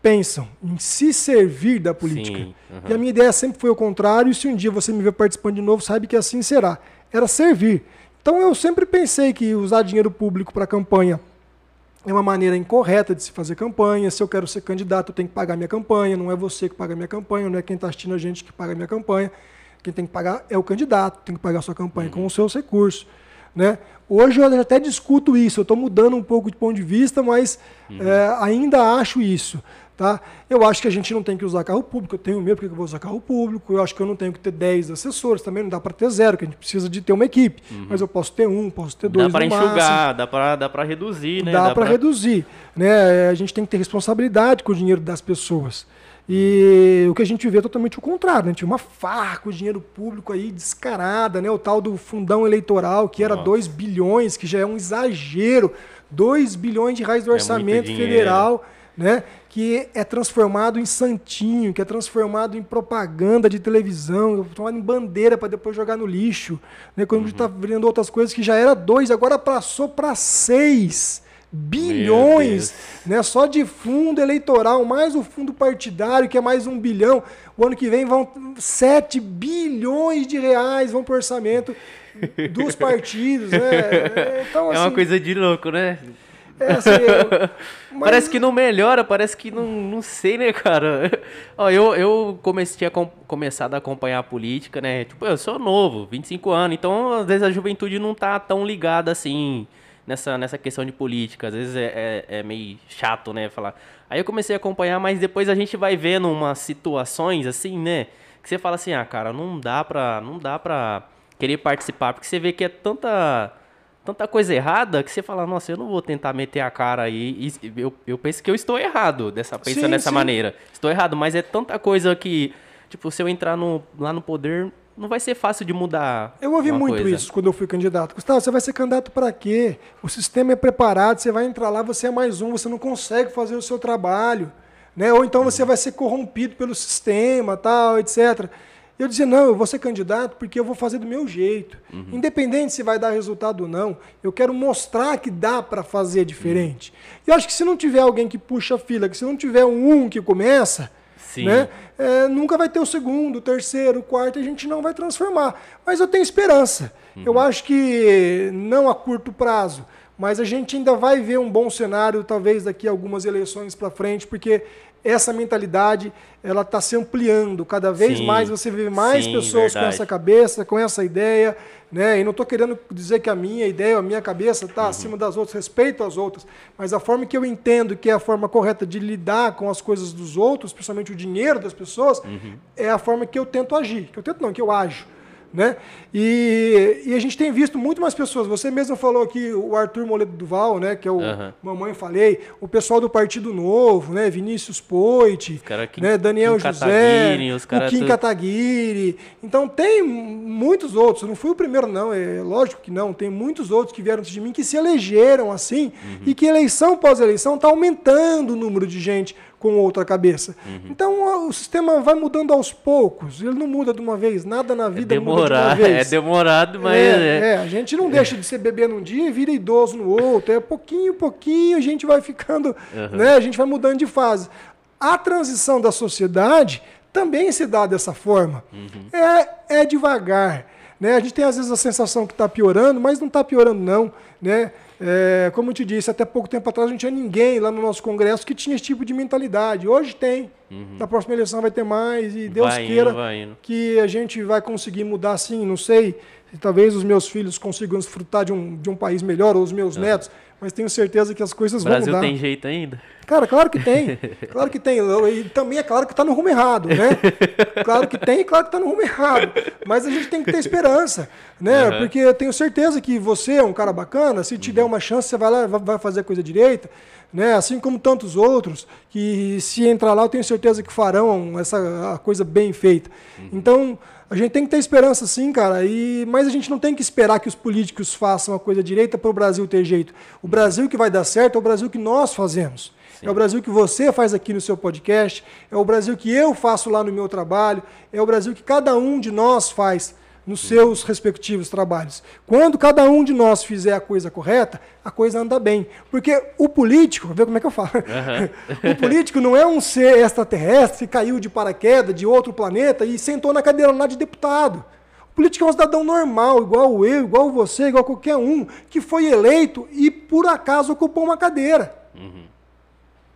pensam em se servir da política. Sim, aham. E a minha ideia sempre foi o contrário, e se um dia você me ver participando de novo, sabe que assim será. Era servir. Então eu sempre pensei que usar dinheiro público para campanha é uma maneira incorreta de se fazer campanha. Se eu quero ser candidato, eu tenho que pagar minha campanha. Não é você que paga minha campanha, não é quem está assistindo a gente que paga minha campanha. Quem tem que pagar é o candidato, tem que pagar a sua campanha com os seus recursos. Né? Hoje eu até discuto isso, eu estou mudando um pouco de ponto de vista, mas uhum. é, ainda acho isso. Tá? Eu acho que a gente não tem que usar carro público, eu tenho medo porque eu vou usar carro público, eu acho que eu não tenho que ter 10 assessores, também não dá para ter zero, que a gente precisa de ter uma equipe. Uhum. Mas eu posso ter um, posso ter dois. Dá para enxugar, dá para dá reduzir, né? Dá, dá para pra... reduzir. Né? A gente tem que ter responsabilidade com o dinheiro das pessoas. E o que a gente vê é totalmente o contrário, né? Tinha uma farra com o dinheiro público aí descarada, né? O tal do fundão eleitoral, que era 2 bilhões, que já é um exagero. 2 bilhões de reais do é orçamento é federal, né? Que é transformado em santinho, que é transformado em propaganda de televisão, transformado em bandeira para depois jogar no lixo. Né? Quando uhum. a gente está vendo outras coisas que já era dois, agora passou para seis bilhões, né? Só de fundo eleitoral, mais o fundo partidário, que é mais um bilhão. O ano que vem vão 7 bilhões de reais vão para o orçamento dos partidos, né? Então, assim, é uma assim, coisa de louco, né? É, assim, eu, mas... Parece que não melhora, parece que não, não sei, né, cara? Ó, eu, eu comecei, tinha com, começado a acompanhar a política, né? Tipo, eu sou novo, 25 anos, então às vezes a juventude não tá tão ligada assim nessa, nessa questão de política. Às vezes é, é, é, meio chato, né? Falar. Aí eu comecei a acompanhar, mas depois a gente vai vendo umas situações assim, né? Que você fala assim, ah, cara, não dá pra, não dá pra querer participar, porque você vê que é tanta, tanta coisa errada que você fala, nossa, eu não vou tentar meter a cara aí. E eu, eu penso que eu estou errado dessa, pensando dessa sim. maneira. Estou errado, mas é tanta coisa que, tipo, se eu entrar no, lá no poder, não vai ser fácil de mudar. Eu ouvi muito coisa. isso quando eu fui candidato. Gustavo, você vai ser candidato para quê? O sistema é preparado, você vai entrar lá, você é mais um, você não consegue fazer o seu trabalho. Né? Ou então você vai ser corrompido pelo sistema, tal, etc. Eu dizia, não, eu vou ser candidato porque eu vou fazer do meu jeito. Uhum. Independente se vai dar resultado ou não, eu quero mostrar que dá para fazer diferente. Uhum. E eu acho que se não tiver alguém que puxa a fila, que se não tiver um que começa, Sim. Né? É, nunca vai ter o segundo, o terceiro, o quarto, a gente não vai transformar. Mas eu tenho esperança. Uhum. Eu acho que não a curto prazo, mas a gente ainda vai ver um bom cenário, talvez daqui a algumas eleições para frente, porque essa mentalidade ela está se ampliando. Cada vez sim, mais você vê mais sim, pessoas verdade. com essa cabeça, com essa ideia. Né? E não estou querendo dizer que a minha ideia, a minha cabeça está uhum. acima das outras, respeito às outras, mas a forma que eu entendo que é a forma correta de lidar com as coisas dos outros, principalmente o dinheiro das pessoas, uhum. é a forma que eu tento agir. Que eu tento não, que eu ajo. Né? E, e, a gente tem visto muito mais pessoas. Você mesmo falou aqui o Arthur Moledo Duval, né? Que é o uhum. Mamãe Falei, o pessoal do Partido Novo, né? Vinícius Poit, né? Daniel Kim José, o Kim Kataguiri. Então tem muitos outros. Não fui o primeiro, não. É lógico que não. Tem muitos outros que vieram antes de mim que se elegeram assim uhum. e que eleição pós eleição está aumentando o número de gente com outra cabeça. Uhum. Então o sistema vai mudando aos poucos, ele não muda de uma vez, nada na vida é demorar, muda de uma vez. É demorado, mas. É, é. é, a gente não deixa de ser bebê num dia e vira idoso no outro. É pouquinho, pouquinho, a gente vai ficando, uhum. né? A gente vai mudando de fase. A transição da sociedade também se dá dessa forma. Uhum. É, é devagar. Né? A gente tem às vezes a sensação que está piorando, mas não está piorando, não. Né? É, como eu te disse, até pouco tempo atrás não tinha ninguém lá no nosso Congresso que tinha esse tipo de mentalidade. Hoje tem. Uhum. Na próxima eleição vai ter mais e Deus vai queira indo, que a gente vai conseguir mudar sim. Não sei, talvez os meus filhos consigam desfrutar de um, de um país melhor, ou os meus uhum. netos, mas tenho certeza que as coisas vão mudar. O Brasil tem jeito ainda? Cara, claro que tem. Claro que tem. E também é claro que está no rumo errado, né? Claro que tem e claro que está no rumo errado. Mas a gente tem que ter esperança, né? Uhum. Porque eu tenho certeza que você é um cara bacana, se te uhum. der uma chance, você vai lá vai fazer a coisa direita. Né? Assim como tantos outros, que se entrar lá, eu tenho certeza que farão essa a coisa bem feita. Uhum. Então, a gente tem que ter esperança sim, cara, e, mas a gente não tem que esperar que os políticos façam a coisa direita para o Brasil ter jeito. O Brasil que vai dar certo é o Brasil que nós fazemos. É o Brasil que você faz aqui no seu podcast, é o Brasil que eu faço lá no meu trabalho, é o Brasil que cada um de nós faz nos seus respectivos trabalhos. Quando cada um de nós fizer a coisa correta, a coisa anda bem. Porque o político, vê como é que eu falo. Uhum. o político não é um ser extraterrestre que caiu de paraquedas de outro planeta e sentou na cadeira lá de deputado. O político é um cidadão normal, igual eu, igual você, igual qualquer um, que foi eleito e por acaso ocupou uma cadeira. Uhum.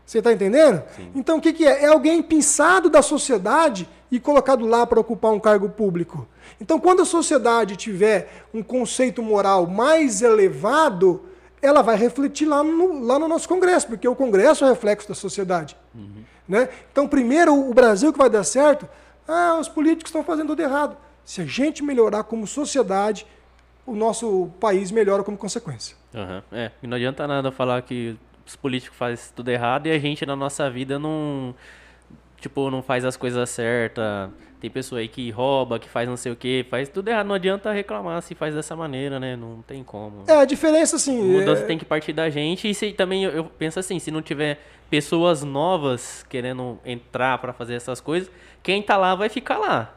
Você está entendendo? Sim. Então o que, que é? É alguém pensado da sociedade e colocado lá para ocupar um cargo público. Então, quando a sociedade tiver um conceito moral mais elevado, ela vai refletir lá no, lá no nosso Congresso, porque o Congresso é o reflexo da sociedade. Uhum. Né? Então, primeiro, o Brasil que vai dar certo, ah, os políticos estão fazendo tudo errado. Se a gente melhorar como sociedade, o nosso país melhora como consequência. Uhum. É, e não adianta nada falar que os políticos fazem tudo errado e a gente na nossa vida não tipo não faz as coisas certas tem pessoa aí que rouba, que faz não sei o que, faz tudo errado. Não adianta reclamar se faz dessa maneira, né? Não tem como. É, a diferença assim. Mudança é... tem que partir da gente. E se, também eu, eu, penso assim: se não tiver pessoas novas querendo entrar para fazer essas coisas, quem tá lá vai ficar lá.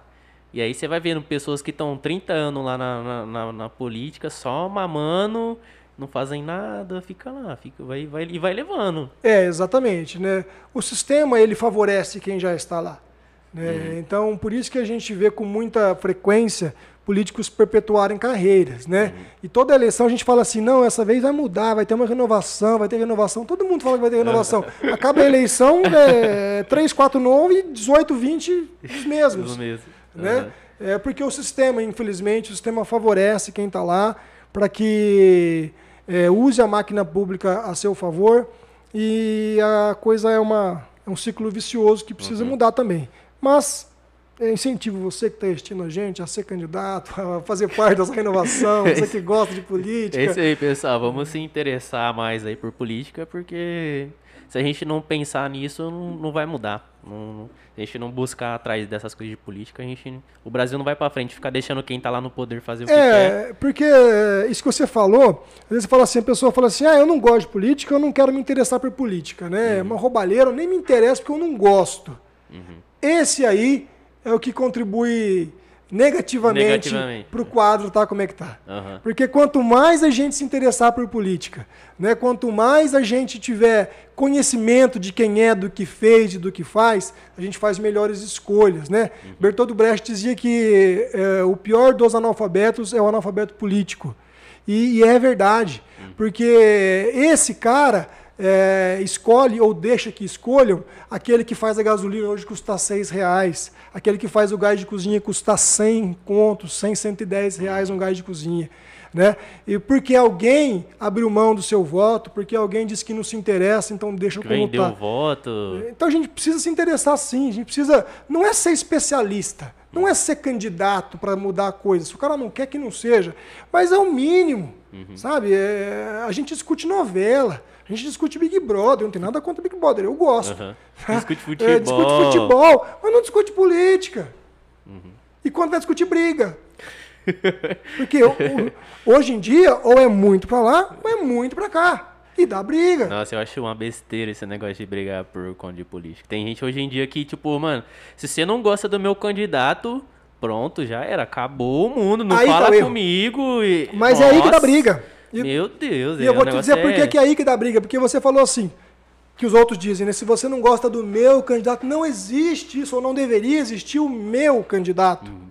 E aí você vai vendo pessoas que estão 30 anos lá na, na, na, na, política, só mamando, não fazem nada, fica lá, fica, vai, vai, e vai levando. É, exatamente. Né? O sistema ele favorece quem já está lá. Né? Uhum. Então, por isso que a gente vê com muita frequência políticos perpetuarem carreiras, né? Uhum. E toda eleição a gente fala assim, não, essa vez vai mudar, vai ter uma renovação, vai ter renovação. Todo mundo fala que vai ter renovação. Acaba a eleição, é, 3, 4 novos e 18, 20 os mesmos. Mesmo. Né? Uhum. É porque o sistema, infelizmente, o sistema favorece quem está lá para que é, use a máquina pública a seu favor e a coisa é, uma, é um ciclo vicioso que precisa uhum. mudar também. Mas eu incentivo você que está assistindo a gente a ser candidato, a fazer parte dessa renovação, você que gosta de política. É isso aí, pessoal. Vamos se interessar mais aí por política, porque se a gente não pensar nisso, não, não vai mudar. Não, se a gente não buscar atrás dessas coisas de política, a gente, o Brasil não vai para frente, ficar deixando quem está lá no poder fazer o que é, quer. É, porque isso que você falou, às vezes você fala assim, a pessoa fala assim, ah, eu não gosto de política, eu não quero me interessar por política, né? É uma roubalheira, eu nem me interesso porque eu não gosto. Uhum. Esse aí é o que contribui negativamente, para o quadro tá como é que tá. Uhum. Porque quanto mais a gente se interessar por política, né, quanto mais a gente tiver conhecimento de quem é, do que fez e do que faz, a gente faz melhores escolhas. Né? Uhum. Bertold Brecht dizia que é, o pior dos analfabetos é o analfabeto político. E, e é verdade, uhum. porque esse cara é, escolhe ou deixa que escolham aquele que faz a gasolina hoje custar seis reais, aquele que faz o gás de cozinha custar 100 contos, 100, 110 reais um gás de cozinha. Né? E porque alguém abriu mão do seu voto, porque alguém disse que não se interessa, então deixa como Vendeu o voto. Então a gente precisa se interessar sim, a gente precisa, não é ser especialista, não é ser candidato para mudar a coisa, se o cara não quer que não seja, mas é o mínimo, uhum. sabe? É, a gente discute novela, a gente discute Big Brother, não tem nada contra Big Brother, eu gosto. Uhum. Discute futebol. É, discute futebol, mas não discute política. Uhum. E quando vai discutir briga? Porque hoje em dia, ou é muito pra lá, ou é muito pra cá. E dá briga. Nossa, eu acho uma besteira esse negócio de brigar por conta de política. Tem gente hoje em dia que, tipo, mano, se você não gosta do meu candidato, pronto, já era. Acabou o mundo. Não aí tá fala tá comigo. E... Mas Nossa. é aí que dá briga. E, Meu Deus, E eu vou te dizer é... por que é aí que dá briga. Porque você falou assim, que os outros dizem, né? Se você não gosta do meu candidato, não existe isso, ou não deveria existir o meu candidato. Hum.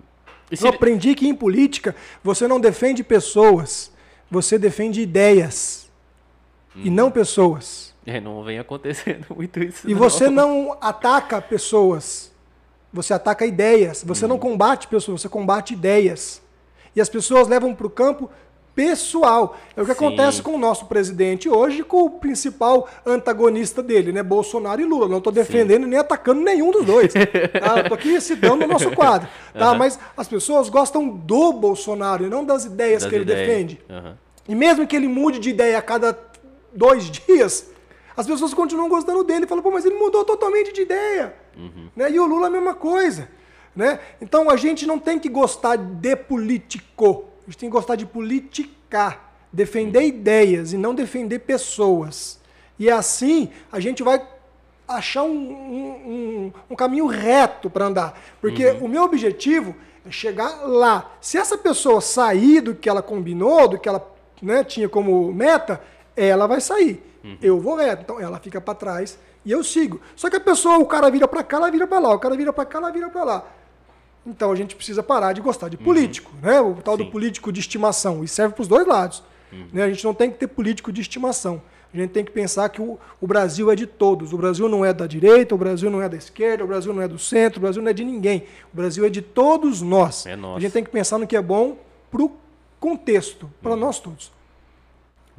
Se... Eu aprendi que em política você não defende pessoas, você defende ideias. Hum. E não pessoas. É, não vem acontecendo muito isso. E não. você não ataca pessoas. Você ataca ideias. Você hum. não combate pessoas, você combate ideias. E as pessoas levam para o campo pessoal. É o que Sim. acontece com o nosso presidente hoje, com o principal antagonista dele, né? Bolsonaro e Lula. Não estou defendendo Sim. nem atacando nenhum dos dois. Tá? Estou aqui citando no nosso quadro. Tá? Uhum. Mas as pessoas gostam do Bolsonaro e não das ideias das que ele ideias. defende. Uhum. E mesmo que ele mude de ideia a cada dois dias, as pessoas continuam gostando dele. Falam, pô, mas ele mudou totalmente de ideia. Uhum. Né? E o Lula a mesma coisa. Né? Então a gente não tem que gostar de político gente tem que gostar de politicar, defender ideias e não defender pessoas. E assim a gente vai achar um, um, um caminho reto para andar. Porque uhum. o meu objetivo é chegar lá. Se essa pessoa sair do que ela combinou, do que ela né, tinha como meta, ela vai sair. Uhum. Eu vou reto. Então ela fica para trás e eu sigo. Só que a pessoa, o cara vira para cá, ela vira para lá. O cara vira para cá, ela vira para lá. Então a gente precisa parar de gostar de uhum. político, uhum. né? O tal Sim. do político de estimação. E serve para os dois lados. Uhum. Né? A gente não tem que ter político de estimação. A gente tem que pensar que o, o Brasil é de todos. O Brasil não é da direita, o Brasil não é da esquerda, o Brasil não é do centro, o Brasil não é de ninguém. O Brasil é de todos nós. É. A gente tem que pensar no que é bom para o contexto, para nós todos.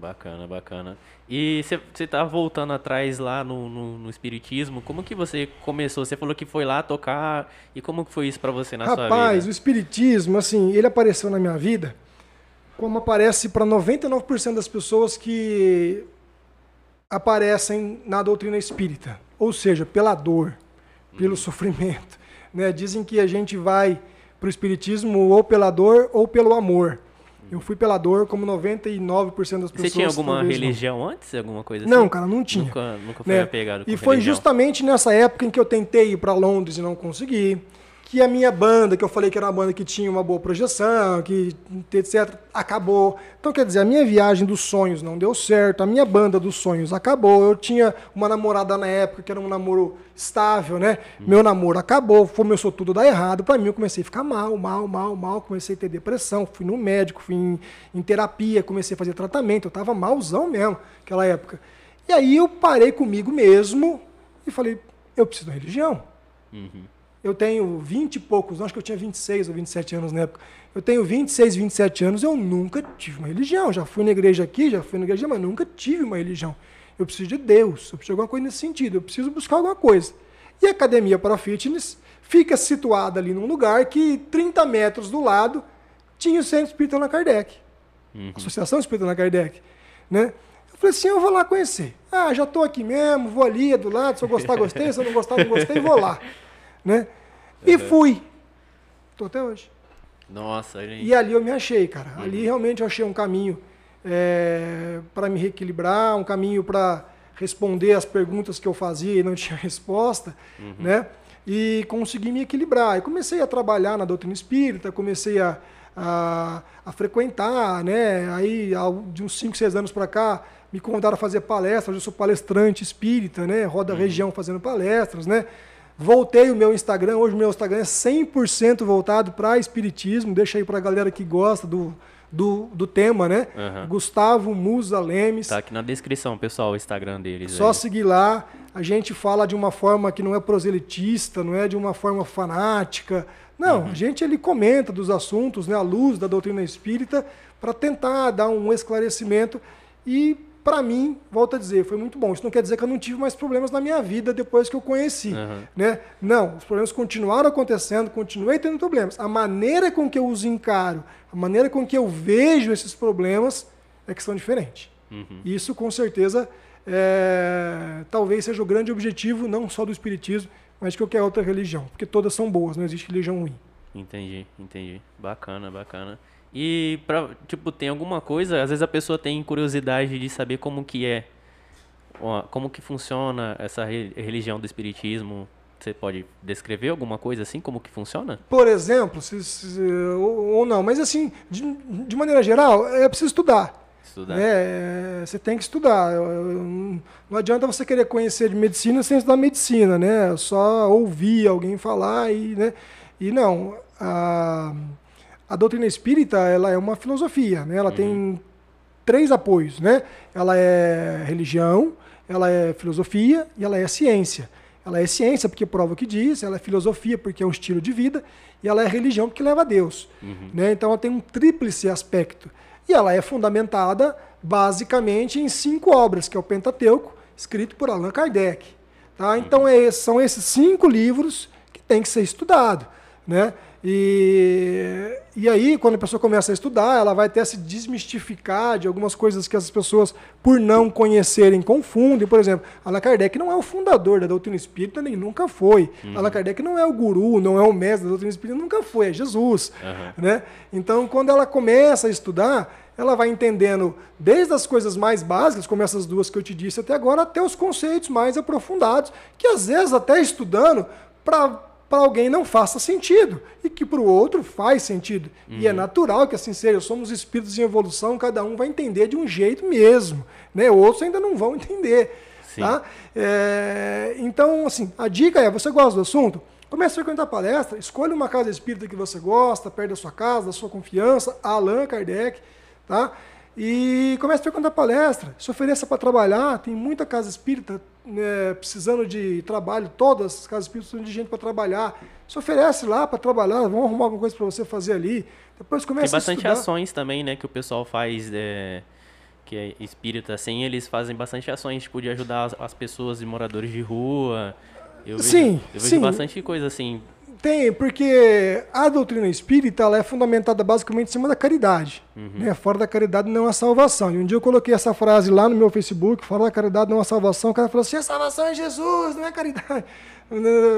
Bacana, bacana. E você tá voltando atrás lá no, no, no, Espiritismo, como que você começou? Você falou que foi lá tocar, e como que foi isso para você na Rapaz, sua vida? Rapaz, o Espiritismo, assim, ele apareceu na minha vida como aparece para 99% das pessoas que aparecem na doutrina espírita, ou seja, pela dor, pelo uhum. sofrimento. Né? Dizem que a gente vai para o espiritismo ou pela dor ou pelo amor. Eu fui pela dor, como 99% das pessoas. Você tinha alguma religião não. antes? Alguma coisa assim? Não, cara, não tinha. Nunca, nunca foi né? apegado com E foi religião. justamente nessa época em que eu tentei ir para Londres e não consegui que a minha banda, que eu falei que era uma banda que tinha uma boa projeção, que etc, acabou. Então, quer dizer, a minha viagem dos sonhos não deu certo, a minha banda dos sonhos acabou. Eu tinha uma namorada na época que era um namoro estável, né? Hum. Meu namoro acabou, começou tudo a dar errado. Para mim, eu comecei a ficar mal, mal, mal, mal. Comecei a ter depressão, fui no médico, fui em, em terapia, comecei a fazer tratamento. Eu tava malzão mesmo naquela época. E aí eu parei comigo mesmo e falei, eu preciso da religião. Uhum. Eu tenho 20 e poucos, acho que eu tinha 26 ou 27 anos na época. Eu tenho 26, 27 anos, eu nunca tive uma religião. Já fui na igreja aqui, já fui na igreja, mas nunca tive uma religião. Eu preciso de Deus, eu preciso de alguma coisa nesse sentido, eu preciso buscar alguma coisa. E a Academia para Fitness fica situada ali num lugar que 30 metros do lado tinha o Centro Espírita Allan Kardec. Uhum. Associação Espírita Allan Kardec. Né? Eu falei assim, eu vou lá conhecer. Ah, já estou aqui mesmo, vou ali, é do lado, se eu gostar, gostei, se eu não gostar, não gostei, vou lá né? E fui. Tô até hoje. Nossa, gente. E ali eu me achei, cara. Uhum. Ali realmente eu achei um caminho é, para me reequilibrar, um caminho para responder as perguntas que eu fazia e não tinha resposta, uhum. né? E consegui me equilibrar. E comecei a trabalhar na doutrina espírita, comecei a, a, a frequentar, né? Aí, de uns 5, 6 anos para cá, me convidaram a fazer palestras. Eu sou palestrante espírita, né? Roda a uhum. região fazendo palestras, né? Voltei o meu Instagram, hoje o meu Instagram é 100% voltado para espiritismo, deixa aí para a galera que gosta do, do, do tema, né? Uhum. Gustavo Musa Lemes. Tá aqui na descrição, pessoal, o Instagram deles. Só aí. seguir lá. A gente fala de uma forma que não é proselitista, não é de uma forma fanática. Não, uhum. a gente ele comenta dos assuntos, né, à luz da doutrina espírita, para tentar dar um esclarecimento e para mim, volto a dizer, foi muito bom. Isso não quer dizer que eu não tive mais problemas na minha vida depois que eu conheci. Uhum. Né? Não, os problemas continuaram acontecendo, continuei tendo problemas. A maneira com que eu os encaro, a maneira com que eu vejo esses problemas é que são diferentes. Uhum. Isso, com certeza, é, talvez seja o grande objetivo, não só do Espiritismo, mas de qualquer outra religião. Porque todas são boas, não existe religião ruim. Entendi, entendi. Bacana, bacana. E, pra, tipo, tem alguma coisa, às vezes a pessoa tem curiosidade de saber como que é, como que funciona essa religião do espiritismo. Você pode descrever alguma coisa assim, como que funciona? Por exemplo, se, se, ou, ou, não, mas assim, de, de, maneira geral, é preciso estudar. Estudar. É, você tem que estudar. Não adianta você querer conhecer de medicina sem estudar medicina, né? Só ouvir alguém falar e, né? E não. A, a doutrina espírita ela é uma filosofia, né? Ela uhum. tem três apoios, né? Ela é religião, ela é filosofia e ela é ciência. Ela é ciência porque prova o que diz, ela é filosofia porque é um estilo de vida e ela é religião porque leva a Deus. Uhum. Né? Então ela tem um tríplice aspecto. E ela é fundamentada basicamente em cinco obras, que é o Pentateuco, escrito por Allan Kardec. Tá? Então é, são esses cinco livros que tem que ser estudado. Né? E, e aí, quando a pessoa começa a estudar, ela vai até se desmistificar de algumas coisas que as pessoas, por não conhecerem, confundem. Por exemplo, Allan Kardec não é o fundador da doutrina espírita, nem nunca foi. Uhum. Allan Kardec não é o guru, não é o mestre da doutrina espírita, nunca foi, é Jesus. Uhum. Né? Então, quando ela começa a estudar, ela vai entendendo desde as coisas mais básicas, como essas duas que eu te disse até agora, até os conceitos mais aprofundados, que às vezes até estudando para para alguém não faça sentido e que para o outro faz sentido. Uhum. E é uhum. natural que assim seja. Somos espíritos em evolução, cada um vai entender de um jeito mesmo. Né? Outros ainda não vão entender. Tá? É, então, assim, a dica é: você gosta do assunto? Comece a frequentar a palestra, escolha uma casa espírita que você gosta, perto da sua casa, da sua confiança, Allan Kardec. Tá? E comece a frequentar palestra, se ofereça para trabalhar. Tem muita casa espírita né, precisando de trabalho, todas as casas espíritas precisam de gente para trabalhar. Se oferece lá para trabalhar, vão arrumar alguma coisa para você fazer ali. Depois começa Tem bastante ações também, né, que o pessoal faz, é, que é espírita, assim, eles fazem bastante ações, tipo, de ajudar as, as pessoas e moradores de rua. Eu vejo, Sim, eu vejo sim. bastante coisa assim. Tem, porque a doutrina espírita ela é fundamentada basicamente em cima da caridade. Né? Fora da caridade não há salvação. E um dia eu coloquei essa frase lá no meu Facebook, fora da caridade não há salvação. O cara falou assim, a salvação é Jesus, não é caridade.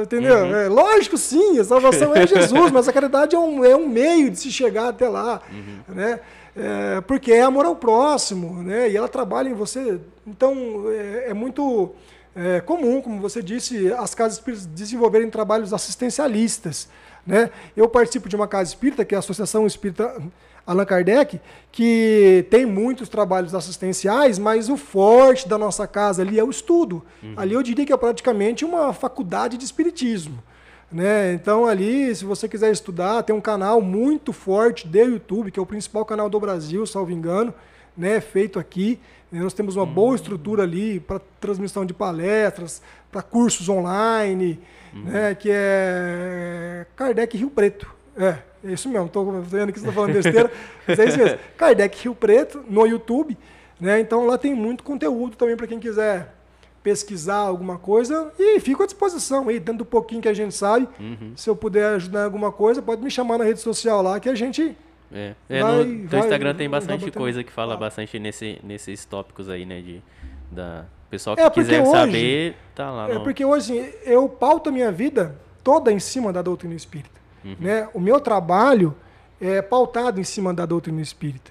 Entendeu? É, lógico, sim, a salvação é Jesus, mas a caridade é um, é um meio de se chegar até lá. Né? É, porque é amor ao próximo, né? E ela trabalha em você. Então, é, é muito é, comum, como você disse, as casas espíritas desenvolverem trabalhos assistencialistas. Né? Eu participo de uma casa espírita, que é a Associação Espírita Allan Kardec, que tem muitos trabalhos assistenciais, mas o forte da nossa casa ali é o estudo. Ali eu diria que é praticamente uma faculdade de espiritismo. Né? Então ali, se você quiser estudar, tem um canal muito forte de YouTube, que é o principal canal do Brasil, salvo engano, né? feito aqui. Nós temos uma boa estrutura ali para transmissão de palestras, para cursos online, né? que é Kardec Rio Preto. É, é isso mesmo, estou vendo que você está falando besteira, mas é isso mesmo. Kardec Rio Preto, no YouTube. Né? Então lá tem muito conteúdo também para quem quiser pesquisar alguma coisa e fico à disposição aí, dentro do pouquinho que a gente sabe. Se eu puder ajudar em alguma coisa, pode me chamar na rede social lá que a gente É, é Vai- no teu vai- Instagram tem bastante coisa que fala Ah. bastante nesse, nesses tópicos aí, né, de da pessoal que É, quiser hoje- saber, tá lá. É no- porque hoje eu pauto a minha vida toda em cima da doutrina espírita. Né? O meu trabalho é pautado em cima da doutrina espírita.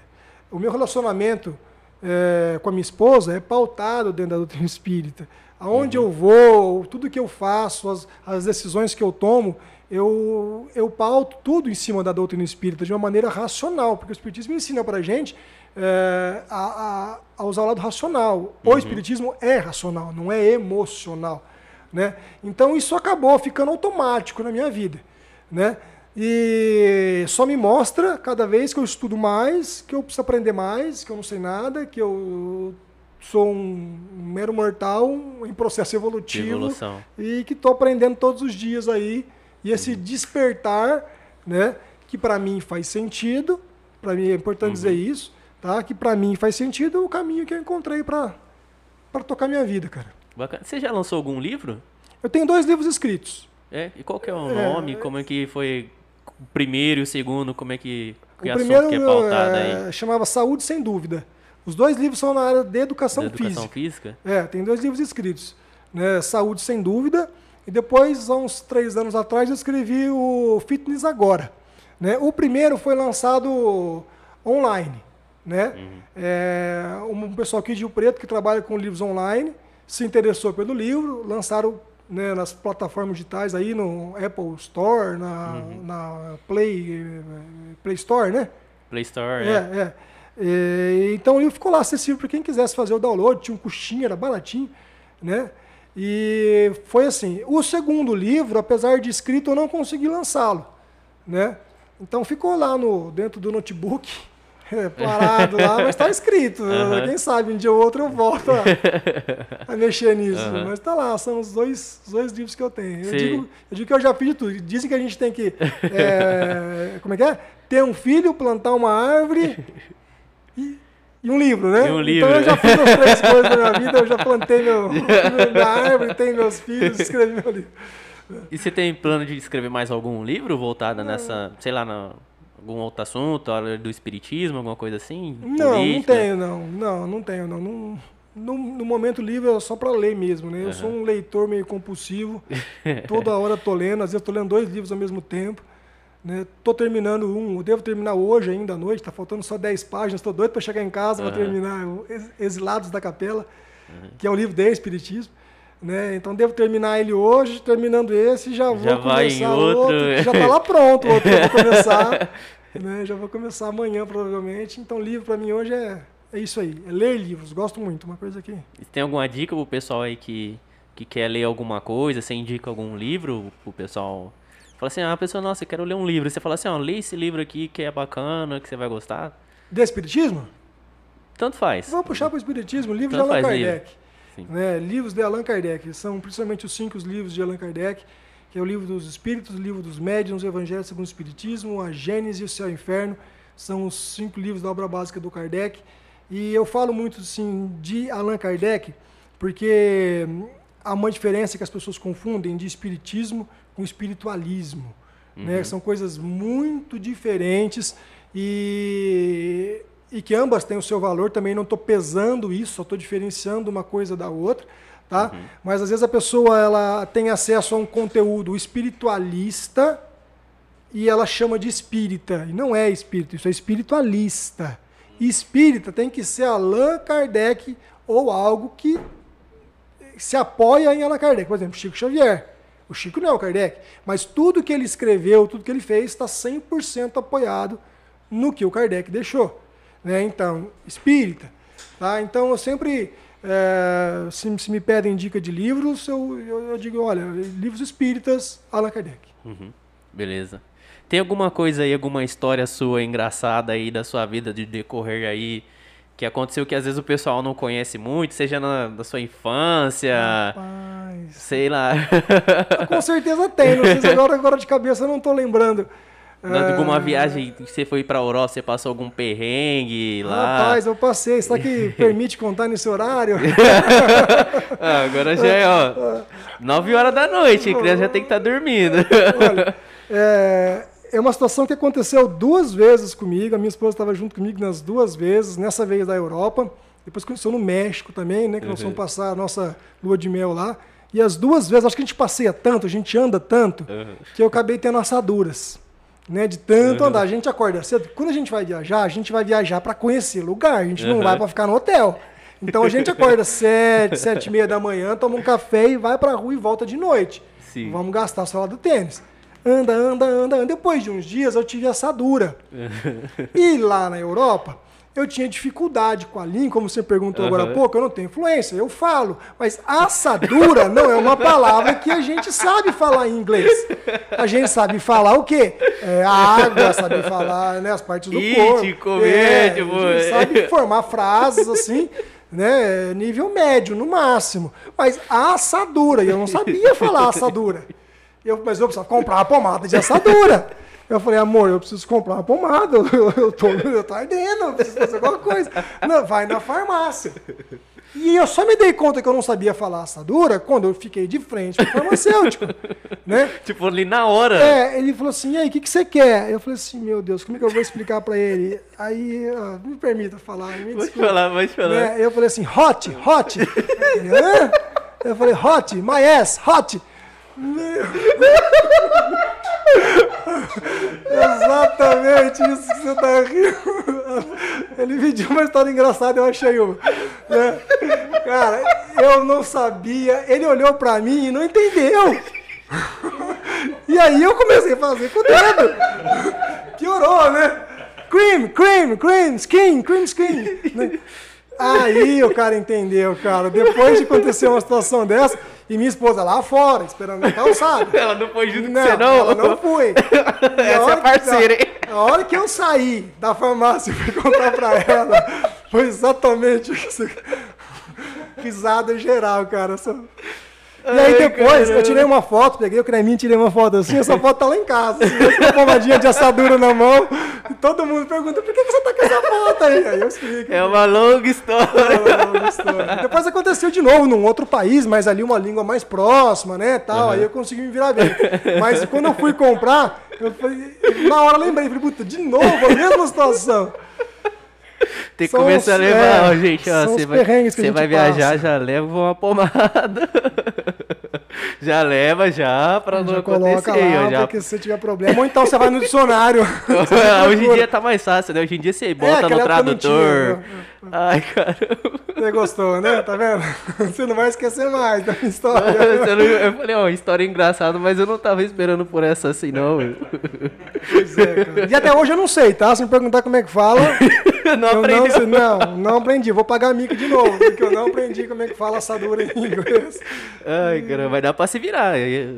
O meu relacionamento é, com a minha esposa é pautado dentro da doutrina espírita. Aonde eu vou, tudo que eu faço, as, as decisões que eu tomo, eu, eu pauto tudo em cima da doutrina espírita de uma maneira racional, porque o espiritismo ensina para a gente é, a, a, a usar o lado racional. O espiritismo é racional, não é emocional. Né? Então isso acabou ficando automático na minha vida. Né? E só me mostra cada vez que eu estudo mais, que eu preciso aprender mais, que eu não sei nada, que eu sou um mero mortal em processo evolutivo evolução. e que estou aprendendo todos os dias aí. E esse despertar, né, que para mim faz sentido, para mim é importante dizer isso, tá? Que para mim faz sentido é o caminho que eu encontrei para para tocar minha vida, cara. Bacana. Você já lançou algum livro? Eu tenho dois livros escritos. É, e qual que é o É, nome? Como é que foi o primeiro e o segundo? Como é que, que o primeiro que é pautado é, aí? chamava Saúde Sem Dúvida. Os dois livros são na área de educação, Da educação física. física? É, tem dois livros escritos. Né? Saúde Sem Dúvida. E depois, há uns três anos atrás, eu escrevi o Fitness Agora. Né? O primeiro foi lançado online. Né? É, um pessoal aqui de Rio Preto que trabalha com livros online se interessou pelo livro, lançaram né, nas plataformas digitais aí no Apple Store, na, na Play, Play Store, né? Play Store, É, é. é. É, então o livro ficou lá acessível para quem quisesse fazer o download, tinha um custinho, era baratinho, né? E foi assim. O segundo livro, apesar de escrito, eu não consegui lançá-lo, né? Então ficou lá no dentro do notebook, é, parado lá, mas está escrito. Aham. Quem sabe um dia ou outro eu volto a, a mexer nisso. Mas está lá, são os dois, os dois livros que eu tenho. Eu digo, eu digo que eu já fiz tudo. Dizem que a gente tem que. é, como é que é? Ter um filho, plantar uma árvore e, um livro, né? E um livro. Então eu já fiz as três coisas na minha vida, eu já plantei meu, minha árvore, tenho meus filhos, escrevi meu livro. E você tem plano de escrever mais algum livro voltado nessa, sei lá, na, algum outro assunto, a área do espiritismo, alguma coisa assim? Não, não Política? tenho, não. Não, não tenho, não. Não- no, no momento livre é só para ler mesmo, né? Eu sou um leitor meio compulsivo. Toda hora tô lendo, às vezes tô lendo dois livros ao mesmo tempo. Né? Tô terminando um, eu devo terminar hoje ainda à noite, tá faltando só 10 páginas, tô doido para chegar em casa para Aham. terminar o Ex- Exilados da Capela, que é um livro de Espiritismo. Né? Então devo terminar ele hoje, terminando esse, já vou Já em começar outro. que já tá lá pronto, o outro eu vou começar. né? Já vou começar amanhã, provavelmente. Então, livro para mim hoje é, é isso aí, é ler livros. Gosto muito, uma coisa que. Tem alguma dica pro pessoal aí que, que quer ler alguma coisa? Você indica algum livro pro pessoal? Fala assim, ah, a pessoa, nossa, eu quero ler um livro. Você fala assim, ó, lê esse livro aqui que é bacana, que você vai gostar. De Espiritismo? Tanto faz. Vou puxar para o Espiritismo, livros Tanto de Allan Kardec. Sim. Né? Livros de Allan Kardec. São principalmente os cinco livros de Allan Kardec, que é o livro dos Espíritos, o livro dos Médiuns, o Evangelho segundo o Espiritismo, a Gênese e o Céu e o Inferno. São os cinco livros da obra básica do Kardec. E eu falo muito assim, de Allan Kardec, porque há uma diferença que as pessoas confundem de espiritismo com espiritualismo. Né? São coisas muito diferentes e, e que ambas têm o seu valor. Também não estou pesando isso, só estou diferenciando uma coisa da outra. Tá? Mas às vezes a pessoa ela tem acesso a um conteúdo espiritualista e ela chama de espírita. E não é espírito, isso é espiritualista. E espírita tem que ser Allan Kardec ou algo que se apoia em Allan Kardec. Por exemplo, Chico Xavier. O Chico não é o Kardec, mas tudo que ele escreveu, tudo que ele fez, está 100% apoiado no que o Kardec deixou. Né? Então, espírita. Tá? Então, eu sempre, é, se, se, me pedem dica de livros, eu, eu, eu, digo, olha, livros espíritas, Allan Kardec. Uhum. Beleza. Tem alguma coisa aí, alguma história sua engraçada aí da sua vida de decorrer aí que aconteceu que às vezes o pessoal não conhece muito, seja na, na sua infância, Rapaz. sei lá. Com certeza tem, não sei se agora, agora de cabeça eu não estou lembrando. Na, alguma é... viagem que você foi para a Europa, você passou algum perrengue lá? Rapaz, eu passei. Será que permite contar nesse horário? ah, agora já é, ó, 9 horas da noite, a criança já tem que estar tá dormindo. Olha, é, é uma situação que aconteceu duas vezes comigo. A minha esposa estava junto comigo nas duas vezes, nessa vez da Europa. Depois aconteceu no México também, né? Que uhum. nós fomos passar a nossa lua de mel lá. E as duas vezes, acho que a gente passeia tanto, a gente anda tanto, uhum. que eu acabei tendo assaduras. Né, de tanto uhum. andar. A gente acorda cedo. Quando a gente vai viajar, a gente vai viajar para conhecer lugar. A gente não vai para ficar no hotel. Então a gente acorda sete, sete e meia da manhã, toma um café e vai para a rua e volta de noite. Sim. Vamos gastar só lá do tênis. Anda, anda, anda, anda. Depois de uns dias eu tive assadura. e lá na Europa, eu tinha dificuldade com a língua, como você perguntou uhum. agora há pouco, eu não tenho influência, eu falo. Mas assadura não é uma palavra que a gente sabe falar em inglês. A gente sabe falar o quê? É, água, sabe falar né, as partes do It, corpo. Comer, é, a gente sabe formar frases assim né, nível médio, no máximo. Mas assadura, e eu não sabia falar assadura. Eu, mas eu precisava comprar uma pomada de assadura. Eu falei, amor, eu preciso comprar uma pomada, eu, eu, tô, eu tô ardendo, eu preciso fazer alguma coisa. Não, vai na farmácia. E eu só me dei conta que eu não sabia falar assadura quando eu fiquei de frente com o farmacêutico. né? Tipo, ali na hora. É, ele falou assim, e aí, o que, que você quer? Eu falei assim, meu Deus, como é que eu vou explicar para ele? Aí, ó, me permita falar. Me pode falar, pode falar. Né? Eu falei assim, hot, hot. eu falei, hot, my ass, hot. Meu... Exatamente isso que você tá rindo. Ele pediu uma história engraçada, eu achei uma. Né? Cara, eu não sabia. Ele olhou pra mim e não entendeu. E aí eu comecei a fazer com o dedo. Piorou, né? Cream, cream, cream, skin, cream, skin. Aí o cara entendeu, cara. Depois de acontecer uma situação dessa, e minha esposa lá fora, esperando na calçada. ela não foi junto não, com você, não? Ela não foi. Essa é parceira, hein? A hora que eu saí da farmácia e fui contar pra ela, foi exatamente isso. Risada geral, cara. Só... E aí depois eu tirei uma foto, peguei o creminho, tirei uma foto assim, essa foto tá lá em casa, assim, com uma pomadinha de assadura na mão. E todo mundo pergunta, por que você tá com essa foto aí? Aí eu explico. É uma longa história. É uma longa história. Depois aconteceu de novo num outro país, mas ali uma língua mais próxima, né, tal, uhum. aí eu consegui me virar bem. Mas quando eu fui comprar, eu falei, na hora eu lembrei, falei, puta, de novo a mesma situação. Tem que começar a levar, é, gente, ó, você vai, você vai viajar, já leva uma pomada. já leva já pra não já acontecer. Lá, já... porque se você tiver problema. Ou então você vai no dicionário. Hoje em dia tá mais fácil, né? Hoje em dia você bota é, no tradutor. Ai, caramba. Você gostou, né? Tá vendo? Você não vai esquecer mais da minha história. eu falei, ó, história engraçada, mas eu não tava esperando por essa assim, não. Pois é, cara. E até hoje eu não sei, tá? Se me perguntar como é que fala. Não aprendeu. Não, não, não aprendi. Vou pagar mico de novo, porque eu não aprendi como é que fala assadura em inglês. Ai, caramba, vai dar pra se virar. É,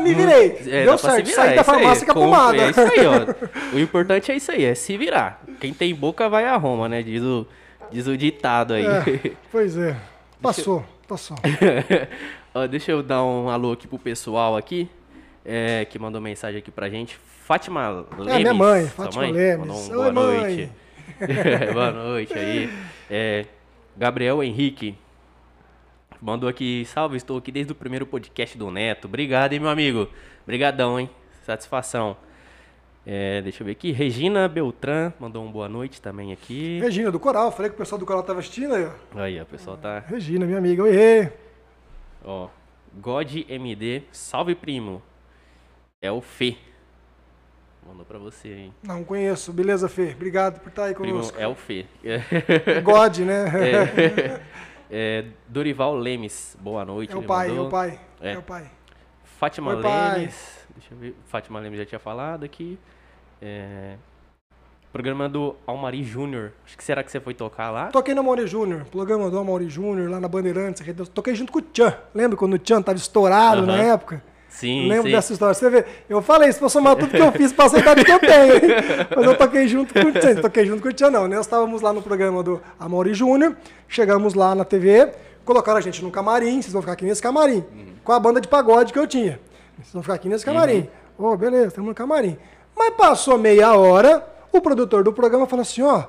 me virei. É, Deu certo. Saí é da farmácia com a pomada. É isso aí, ó. O importante é isso aí, é se virar. Quem tem boca vai a Roma, né? Diz o Diz o ditado aí. É, pois é. Passou, passou. Ó, deixa eu dar um alô aqui pro pessoal aqui, é, que mandou mensagem aqui pra gente. Fátima Lemes. É, minha mãe, Fátima Lemes. Mandou um Oi, boa mãe. noite. boa noite aí. É, Gabriel Henrique. Mandou aqui, salve, estou aqui desde o primeiro podcast do Neto. Obrigado, hein, meu amigo. Obrigadão, hein. Satisfação. É, deixa eu ver aqui. Regina Beltrán mandou um boa noite também aqui. Regina, do Coral. Falei que o pessoal do Coral tava assistindo aí, ó. Aí, o pessoal tá. Regina, minha amiga. Oi, Ó, God MD, salve primo. É o Fê. Mandou pra você, hein? Não conheço. Beleza, Fê? Obrigado por estar aí Primo, conosco. é o Fê. God, né? É, é, Dorival Lemes, boa noite. É o pai, é mandou. o pai. É. É o pai. Fátima Oi. Lemes. Deixa eu ver. Fátima Lemes já tinha falado aqui. É, programa do Almari Júnior. Acho que será que você foi tocar lá? Toquei no Amaury Júnior, programa do Amaury Júnior, lá na Bandeirantes. Toquei junto com o Tchan. Lembra quando o Tchan tava estourado na época? Sim, Lembro sim. dessa história. Você vê, eu falei, se for somar tudo que eu fiz, passei a idade que eu tenho. hein? Mas eu toquei junto com o Tchan. Toquei junto com o Tchan, não. Nós estávamos lá no programa do Amaury Júnior, chegamos lá na TV, colocaram a gente no camarim, vocês vão ficar aqui nesse camarim, com a banda de pagode que eu tinha. Vocês vão ficar aqui nesse camarim. Ô, beleza, estamos no camarim. Mas passou meia hora, o produtor do programa falou assim, ó,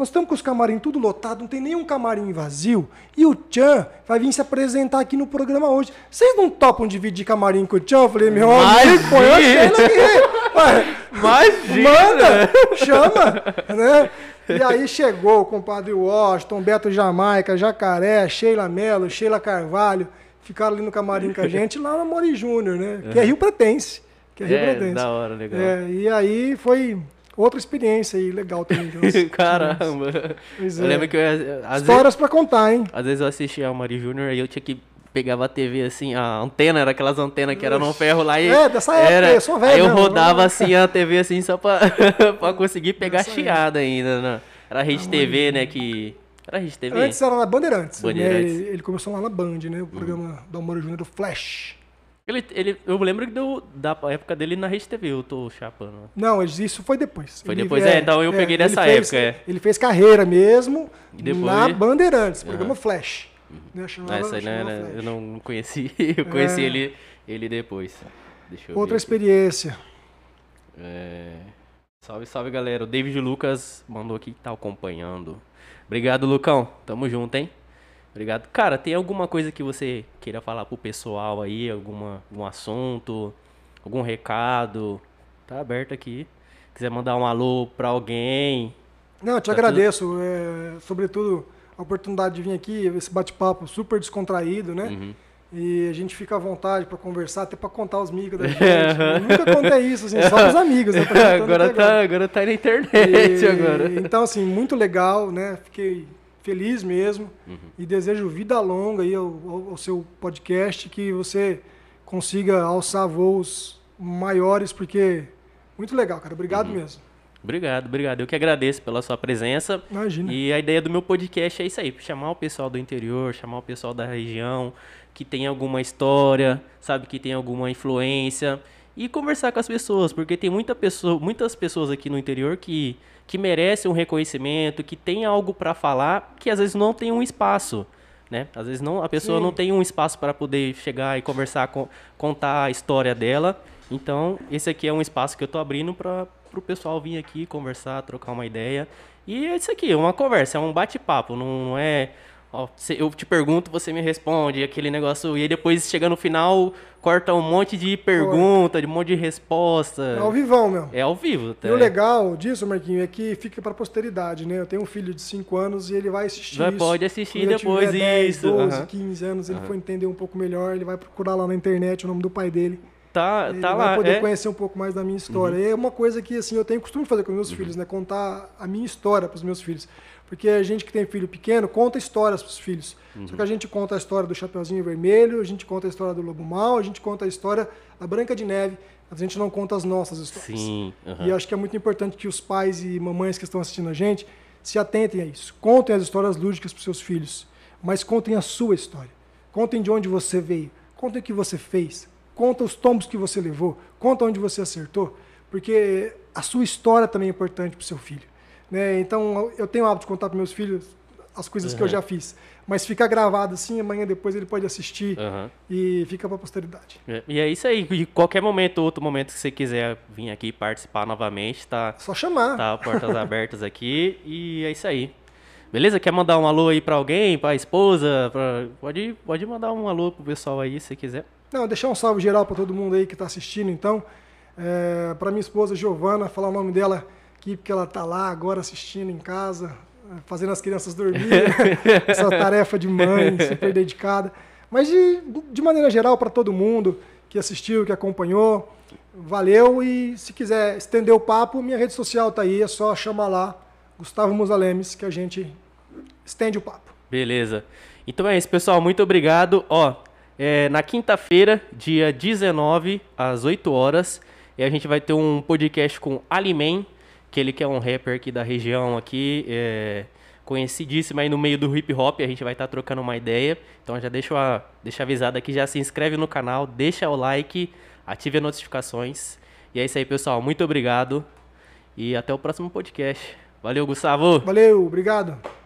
nós estamos com os camarim tudo lotado, não tem nenhum camarim vazio. E o Tchan vai vir se apresentar aqui no programa hoje. Vocês não topam dividir camarim com o Tchan? Eu falei, meu amigo, põe a cena aqui. Imagina! Manda, chama, né? E aí chegou o compadre Washington, Beto Jamaica, Jacaré, Sheila Mello, Sheila Carvalho, ficaram ali no camarim com a gente lá no Mori Júnior, né? Que é Rio Pretense. Que é Rio É, Pretense. da hora, legal. É, e aí foi outra experiência aí, legal também. Caramba! Pois Eu é. lembro que eu, às, vezes, Histórias pra contar, hein? às vezes eu assistia ao Mari Júnior e eu tinha que pegava a TV assim, a antena, era aquelas antenas que era no ferro lá e É, dessa época, era, eu sou velho Aí eu mesmo, rodava assim a TV assim só pra, pra conseguir pegar Dessa chiada ainda, né? Era a Rede TV, né, que era a Rede TV. Antes era na Bandeirantes. né? Bandeirantes. Ele, ele começou lá na Band, né? O programa do Amor Júnior, o Flash. Ele, ele, eu lembro que deu, da época dele na Rede TV, eu tô chapando. Não, isso foi depois. Foi depois, é, então eu peguei ele dessa fez- época, é. Ele fez carreira mesmo depois- na Bandeirantes, programa Flash. Né, chamava- Essa aí não Flash. eu não conheci, eu conheci É. ele, ele depois. Outra experiência. É, Salve, salve galera. O David Lucas mandou aqui que tá acompanhando. Obrigado, Lucão. Tamo junto, hein? Obrigado. Cara, tem alguma coisa que você queira falar pro pessoal aí? Alguma, algum assunto? Algum recado? Tá aberto aqui. Quiser mandar um alô pra alguém? Não, eu te Tá agradeço, é, sobretudo a oportunidade de vir aqui, esse bate-papo super descontraído, né? Uhum. E a gente fica à vontade para conversar, até para contar os micos da gente. Eu nunca contei isso, assim, só pros amigos. Né? Contando agora, tá, agora tá na internet E- agora. Então, assim, muito legal, né? Fiquei feliz mesmo Uhum. e desejo vida longa aí ao, ao- ao seu podcast, que você consiga alçar voos maiores, porque muito legal, cara. Obrigado Uhum. mesmo. Obrigado, obrigado. Eu que agradeço pela sua presença. Imagina. E a ideia do meu podcast é isso aí, chamar o pessoal do interior, chamar o pessoal da região, que tem alguma história, sabe, que tem alguma influência, e conversar com as pessoas, porque tem muita pessoa, muitas pessoas aqui no interior que, que merecem um reconhecimento, que tem algo para falar, que às vezes não tem um espaço. Né? Às vezes não, a pessoa Sim. não tem um espaço para poder chegar e conversar, com, contar a história dela. Então, esse aqui é um espaço que eu tô abrindo para o pessoal vir aqui conversar, trocar uma ideia. E é isso aqui, uma conversa, é um bate-papo, não, não é. Ó, eu te pergunto, você me responde, aquele negócio. E aí depois chega no final, corta um monte de pergunta, de um monte de resposta. É ao vivão, meu. É ao vivo. tá? E o legal disso, Marquinho, é que fica para posteridade, né? Eu tenho um filho de 5 anos e ele vai assistir Vai- isso. pode assistir Quando depois tiver 10, isso, 12, aham. 15 anos, ele for entender um pouco melhor, ele vai procurar lá na internet o nome do pai dele. Tá, Ele tá vai lá. poder é. Uhum. conhecer um pouco mais da minha história. E é uma coisa que assim eu tenho costume de fazer com meus filhos, né? Contar a minha história para os meus filhos. Porque a gente que tem filho pequeno conta histórias para os filhos. Uhum. Só que a gente conta a história do Chapeuzinho Vermelho, a gente conta a história do Lobo Mal, a gente conta a história da Branca de Neve, mas a gente não conta as nossas histórias. Sim. aham. E acho que é muito importante que os pais e mamães que estão assistindo a gente se atentem a isso. Contem as histórias lúdicas para os seus filhos, mas contem a sua história. Contem de onde você veio, contem o que você fez, conta os tombos que você levou, conta onde você acertou, porque a sua história também é importante para o seu filho. Né? Então, eu tenho o hábito de contar para meus filhos as coisas que eu já fiz. Mas fica gravado assim, amanhã depois ele pode assistir Aham. e fica pra posteridade. É, E é isso aí. De qualquer momento, outro momento que você quiser vir aqui participar novamente, tá, Só chamar. tá portas abertas aqui. E é isso aí. Beleza? Quer mandar um alô aí pra alguém, pra esposa? Pra... Pode, pode mandar um alô pro pessoal aí, se quiser. Não, deixar um salve geral para todo mundo aí que está assistindo, então. É, para minha esposa Giovana, falar o nome dela aqui, porque ela tá lá agora assistindo em casa, é, fazendo as crianças dormirem. Essa tarefa de mãe, super dedicada. Mas de, de maneira geral, para todo mundo que assistiu, que acompanhou, valeu. E se quiser estender o papo, minha rede social tá aí, é só chamar lá, Gustavo Musalemes, que a gente estende o papo. Beleza. Então é isso, pessoal. Muito obrigado. Ó, é, na quinta-feira, dia 19, às 8 horas, a gente vai ter um podcast com Alimen, que ele que é um rapper aqui da região aqui, é, conhecidíssimo aí no meio do hip hop. A gente vai estar trocando uma ideia. Então já deixa, a, deixa avisado aqui, já se inscreve no canal, deixa o like, ative as notificações. E é isso aí, pessoal. Muito obrigado. E até o próximo podcast. Valeu, Gustavo. Valeu, obrigado.